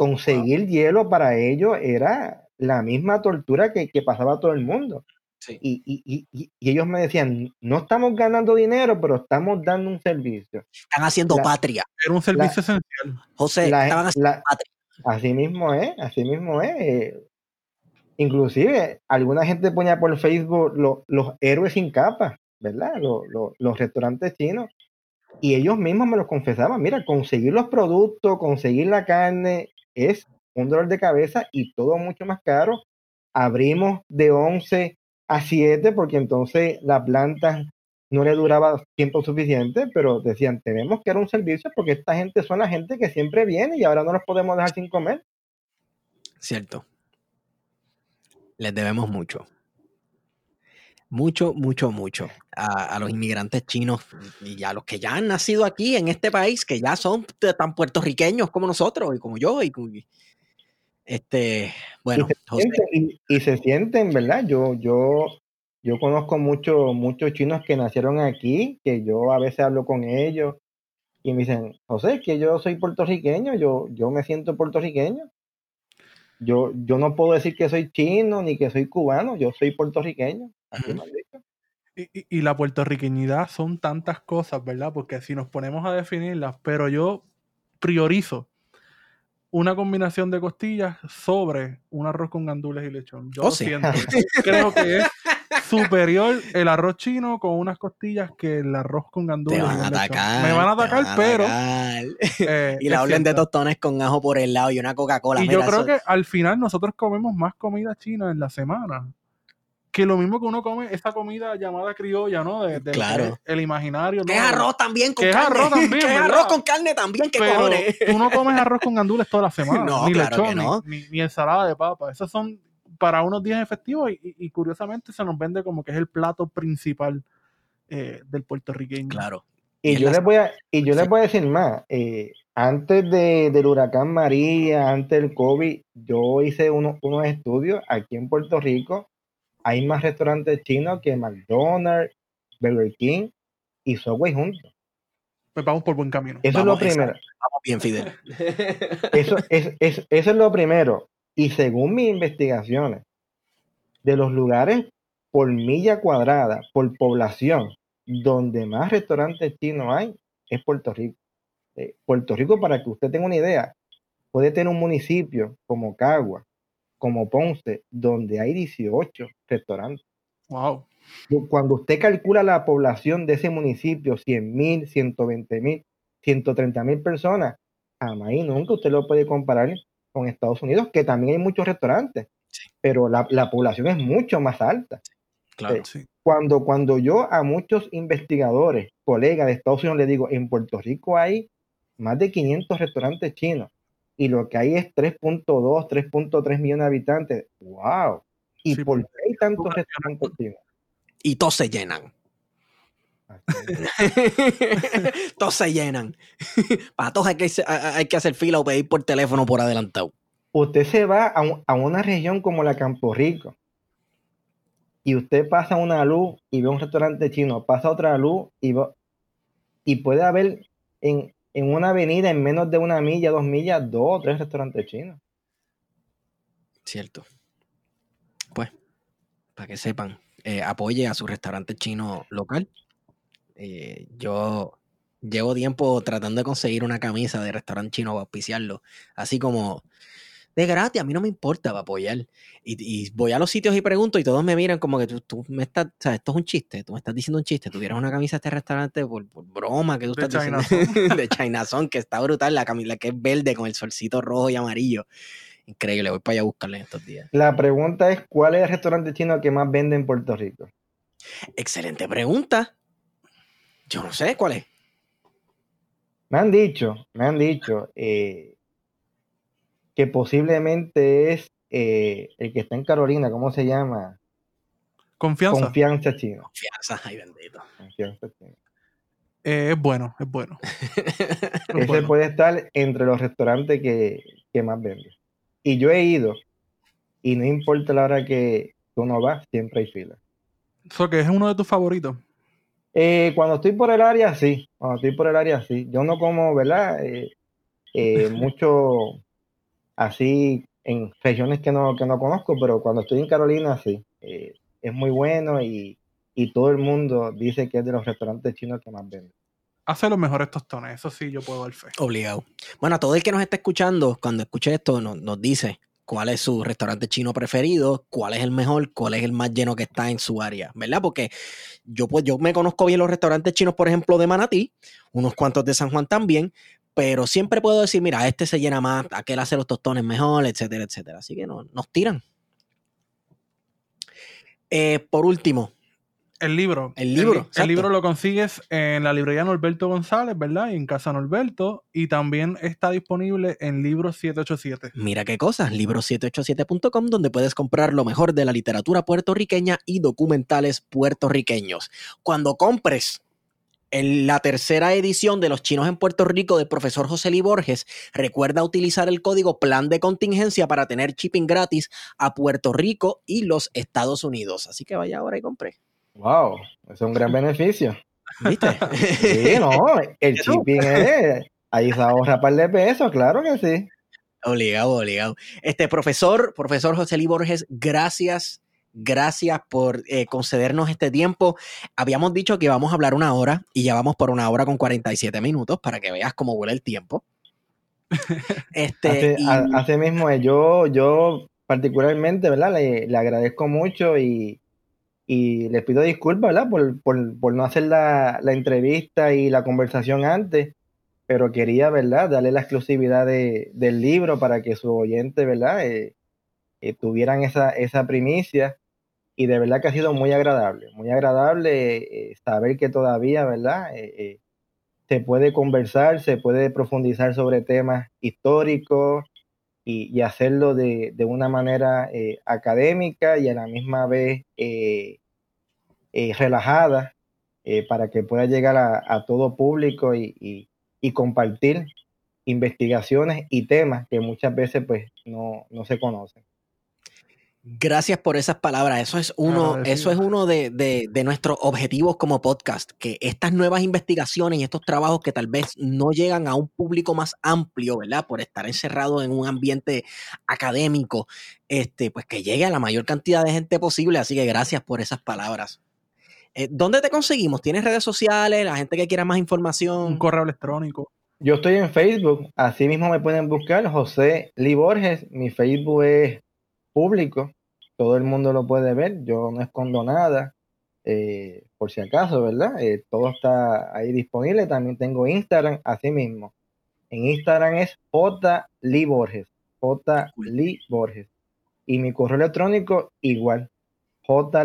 C: Conseguir hielo para ellos era la misma tortura que, que pasaba todo el mundo. Y, ellos me decían, no estamos ganando dinero, pero estamos dando un servicio.
A: Están haciendo patria.
B: Era un servicio esencial.
A: José, estaban haciendo patria.
C: Así mismo es, así mismo es. Inclusive, alguna gente ponía por Facebook los héroes sin capa, ¿verdad? los restaurantes chinos. Y ellos mismos me lo confesaban, mira, conseguir los productos, conseguir la carne es un dolor de cabeza y todo mucho más caro. Abrimos de 11 a 7 porque entonces la planta no le duraba tiempo suficiente, pero decían, tenemos que dar un servicio porque esta gente son la gente que siempre viene y ahora no los podemos dejar sin comer.
A: Cierto. Les debemos mucho. Mucho, mucho, mucho a, los inmigrantes chinos y a los que ya han nacido aquí en este país, que ya son tan puertorriqueños como nosotros y como yo. Y, este, bueno,
C: y se, sienten, ¿verdad? Yo, yo, yo conozco muchos muchos chinos que nacieron aquí, que yo a veces hablo con ellos y me dicen, José, que yo soy puertorriqueño, yo, yo me siento puertorriqueño. Yo, yo no puedo decir que soy chino ni que soy cubano, yo soy puertorriqueño.
B: Y, y, la puertorriqueñidad son tantas cosas, ¿verdad? Porque si nos ponemos a definirlas, pero yo priorizo una combinación de costillas sobre un arroz con gandules y lechón. Yo oh, siento. Creo que es superior el arroz chino con unas costillas que el arroz con gandules.
A: Te van a atacar.
B: Me van a atacar, pero.
A: Eh, y la orden de tostones con ajo por el lado y una Coca-Cola.
B: Y yo creo que al final nosotros comemos más comida china en la semana que lo mismo que uno come esa comida llamada criolla, ¿no? De,
A: claro.
B: El, imaginario.
A: Que es arroz también
B: con carne. es arroz también.
A: que es arroz con carne también, que cojones.
B: Tú no comes arroz con gandules toda la semana. No, ni lechón, ni, ensalada de papa. Esos son para unos días efectivos y, curiosamente se nos vende como que es el plato principal eh, del puertorriqueño.
A: Claro.
C: Y, yo, les voy a, y yo les voy a decir más. Eh, antes de, del huracán María, antes del COVID, yo hice unos, unos estudios aquí en Puerto Rico hay más restaurantes chinos que McDonald's, Burger King y Subway juntos.
B: Pues vamos por buen camino.
C: Eso es lo primero.
A: Vamos bien, Fidel.
C: Eso es, eso es lo primero. Y según mis investigaciones, de los lugares por milla cuadrada, por población, donde más restaurantes chinos hay, es Puerto Rico. Eh, Puerto Rico, para que usted tenga una idea, puede tener un municipio como Cagua, como Ponce, donde hay 18 restaurantes.
B: Wow.
C: Cuando usted calcula la población de ese municipio, 100 mil, 120 mil, 130 mil personas, jamás y nunca usted lo puede comparar con Estados Unidos, que también hay muchos restaurantes, pero la, población es mucho más alta.
A: Claro,
C: eh, sí. Cuando, cuando yo a muchos investigadores, colegas de Estados Unidos, les digo, en Puerto Rico hay más de 500 restaurantes chinos y lo que hay es 3.2, 3.3 millones de habitantes. ¡Wow! ¿Y por qué hay tantos restaurantes chinos?
A: Y todos se llenan. todos se llenan. Para todos hay que, hay que hacer fila o pedir por teléfono por adelantado.
C: Usted se va a, a una región como la Campo Rico y usted pasa una luz y ve un restaurante chino, pasa otra luz y, y puede haber en, una avenida en menos de una milla, dos millas, dos o tres restaurantes chinos.
A: Cierto. Pues, para que sepan, eh, apoye a su restaurante chino local. Eh, yo llevo tiempo tratando de conseguir una camisa de restaurante chino para auspiciarlo. Así como de gratis, a mí no me importa para apoyar. Y, voy a los sitios y pregunto y todos me miran como que tú, me estás, o sea, esto es un chiste, tú me estás diciendo un chiste, tuvieras una camisa de este restaurante por, broma que tú
B: de
A: estás
B: China
A: diciendo, de Chinazón, que está brutal, la camisa que es verde con el solcito rojo y amarillo. Increíble, voy para allá a buscarle en estos días.
C: La pregunta es, ¿cuál es el restaurante chino que más vende en Puerto Rico?
A: Excelente pregunta. Yo no sé cuál es.
C: Me han dicho, me han dicho, eh, que posiblemente es eh, el que está en Carolina, ¿cómo se llama?
B: Confianza.
C: Confianza chino.
A: Confianza, ay bendito.
C: Confianza chino.
B: Eh, es bueno, es bueno.
C: Ese puede estar entre los restaurantes que, más venden. Y yo he ido, y no importa la hora que tú no vas, siempre hay fila.
B: ¿Eso que es uno de tus favoritos?
C: Eh, cuando estoy por el área, sí. Cuando estoy por el área, sí. Yo no como, ¿verdad? mucho así en regiones que no, que no conozco, pero cuando estoy en Carolina, sí, eh, es muy bueno y, todo el mundo dice que es de los restaurantes chinos que más venden.
B: Hace los mejores tostones, eso sí, yo puedo dar fe.
A: Obligado. Bueno, a todo el que nos está escuchando, cuando escuche esto, nos, nos dice cuál es su restaurante chino preferido, cuál es el mejor, cuál es el más lleno que está en su área, ¿verdad? Porque yo, pues, yo me conozco bien los restaurantes chinos, por ejemplo, de Manatí, unos cuantos de San Juan también, pero siempre puedo decir, mira, este se llena más, aquel hace los tostones mejor, etcétera, etcétera. Así que no, nos tiran. Eh, por último.
B: El libro.
A: El libro.
B: El, libro lo consigues en la librería Norberto González, ¿verdad? Y en Casa Norberto. Y también está disponible en Libro 787.
A: Mira qué cosas, libro787.com, donde puedes comprar lo mejor de la literatura puertorriqueña y documentales puertorriqueños. Cuando compres en la tercera edición de Los Chinos en Puerto Rico del profesor José Lee Borges, recuerda utilizar el código plan de contingencia para tener shipping gratis a Puerto Rico y los Estados Unidos. Así que vaya ahora y compre.
C: Wow, es un gran beneficio.
A: ¿Viste?
C: sí, no, el shipping es, ahí se ahorra un par de pesos, claro que sí.
A: Obligado, obligado. Este profesor, profesor José Lee Borges, gracias Gracias por eh, concedernos este tiempo. Habíamos dicho que íbamos a hablar una hora y ya vamos por una hora con 47 minutos para que veas cómo vuela el tiempo.
C: este, hace, mismo, yo, yo particularmente, ¿verdad? Le, agradezco mucho y, y les pido disculpas, ¿verdad? Por, no hacer la, entrevista y la conversación antes, pero quería, ¿verdad? Darle la exclusividad del libro para que su oyente, ¿verdad? Eh, tuvieran esa, esa primicia y de verdad que ha sido muy agradable, muy agradable eh, saber que todavía, ¿verdad? Eh, eh, se puede conversar, se puede profundizar sobre temas históricos y, hacerlo de, una manera académica y a la misma vez relajada para que pueda llegar a, todo público y, y, compartir investigaciones y temas que muchas veces pues no, no se conocen.
A: Gracias por esas palabras. Eso es uno, eso es uno de, de, nuestros objetivos como podcast, que estas nuevas investigaciones y estos trabajos que tal vez no llegan a un público más amplio, ¿verdad? Por estar encerrado en un ambiente académico, este, pues que llegue a la mayor cantidad de gente posible. Así que gracias por esas palabras. Eh, ¿Dónde te conseguimos? ¿Tienes redes sociales? La gente que quiera más información.
B: Un correo electrónico.
C: Yo estoy en Facebook, así mismo me pueden buscar José Lee Borges. Mi Facebook es público, todo el mundo lo puede ver, yo no escondo nada, eh, por si acaso, ¿verdad? Eh, todo está ahí disponible, también tengo Instagram, así mismo. En Instagram es J. Lee Borges. Lee Borges. Y mi correo electrónico igual, J.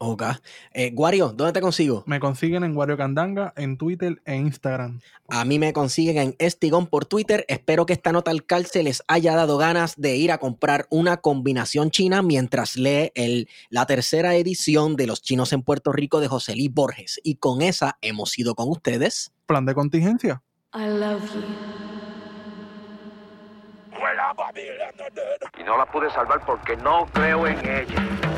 A: Ok. Eh, Wario, ¿dónde te consigo?
B: Me consiguen en Wario Candanga, en Twitter e Instagram.
A: A mí me consiguen en Estigón por Twitter. Espero que esta nota al calce les haya dado ganas de ir a comprar una combinación china mientras lee el, la tercera edición de Los Chinos en Puerto Rico de José Luis Borges. Y con esa hemos ido con ustedes.
B: Plan de contingencia.
D: I love you.
E: Y no la pude salvar porque no creo en ella.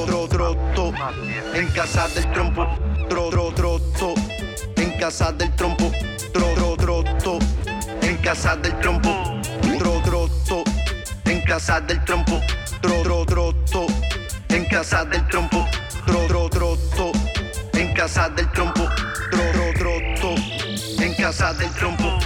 F: En casa del trompo. Tro, tro, troto. En casa del trompo. Tro, tro, troto. En casa del trompo. Tro, troto. En casa del trompo. Tro, tro, troto. En casa del trompo. Tro, tro, troto. En casa del trompo. Tro, tro, troto. En casa del trompo.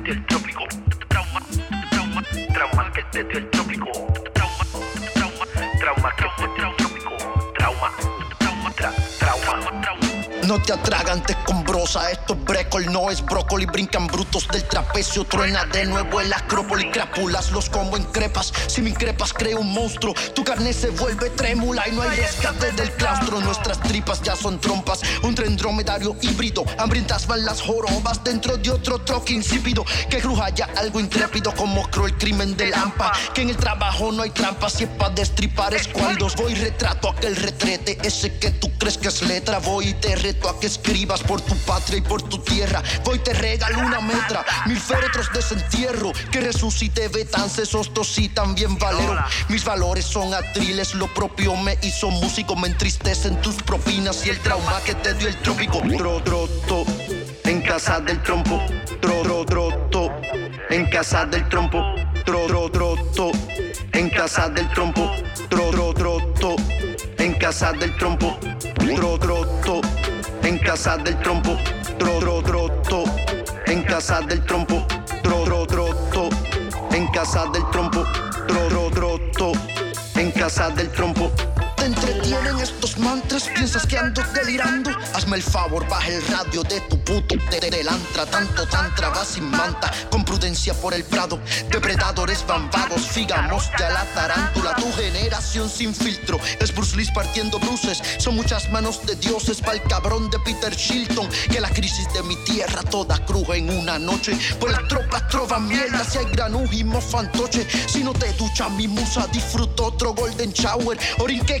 E: Dio el trópico. Trauma, trauma, trauma que dio el trópico.
F: No te atragantes con brosa, esto es brécol, no es brócoli. Brincan brutos del trapecio, truena de nuevo el acrópoli. Crápulas los como en crepas, si me increpas creo un monstruo. Tu carne se vuelve trémula y no hay rescate del claustro. Nuestras tripas ya son trompas, un tren dromedario híbrido. Hambrientas van las jorobas dentro de otro troque insípido. Que cruja ya algo intrépido como creo el crimen de Lampa. Que en el trabajo no hay trampas, si es pa' destripar escuálidos. Voy retrato aquel retrete, ese que tú crees que es letra. Voy y te reto a que escribas por tu patria y por tu tierra. Voy te regalo una metra, mil féretros de desentierro. Que resucite Betance, Sostos y también Valero. Mis valores son atriles, lo propio me hizo músico. Me entristecen tus propinas y el trauma que te dio el trópico. Tro, troto, en casa del trompo. Tro, tro, troto, en casa del trompo. Tro, tro, troto, en casa del trompo. Tro, tro, troto, en casa del trompo. Tro, troto, en casa del trompo. Tro, tro, troto, en casa del trompo. Tro, tro, troto, en casa del trompo. Tro, tro, troto, en casa del trompo. Te entretienen estos mantras, piensas que ando delirando. Hazme el favor, baja el radio de tu puto telantra. Tanto tantra va sin manta, con prudencia por el prado. Depredadores bambados, figamos ya la tarántula. Tu generación sin filtro es Bruce Lee partiendo bruces. Son muchas manos de dioses para el cabrón de Peter Shilton. Que la crisis de mi tierra toda cruja en una noche. Pues las tropas trovan mierda si hay granujimo fantoche. Si no te ducha mi musa, disfruto otro golden shower. Orinque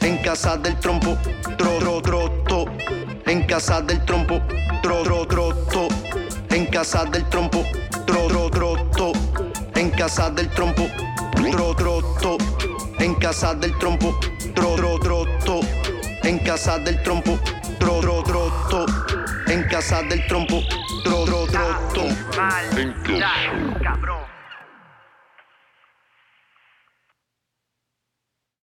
F: en casa del trompo. Tro, tro, troto, en casa del trompo. Tro, tro, troto, en casa del trompo. Tro, tro, troto, en casa del trompo. Tro, troto, en casa del trompo. Tro, tro, troto, en casa del trompo. Tro, tro, troto, en casa del trompo. Tro, tro, troto.
E: Cabrón.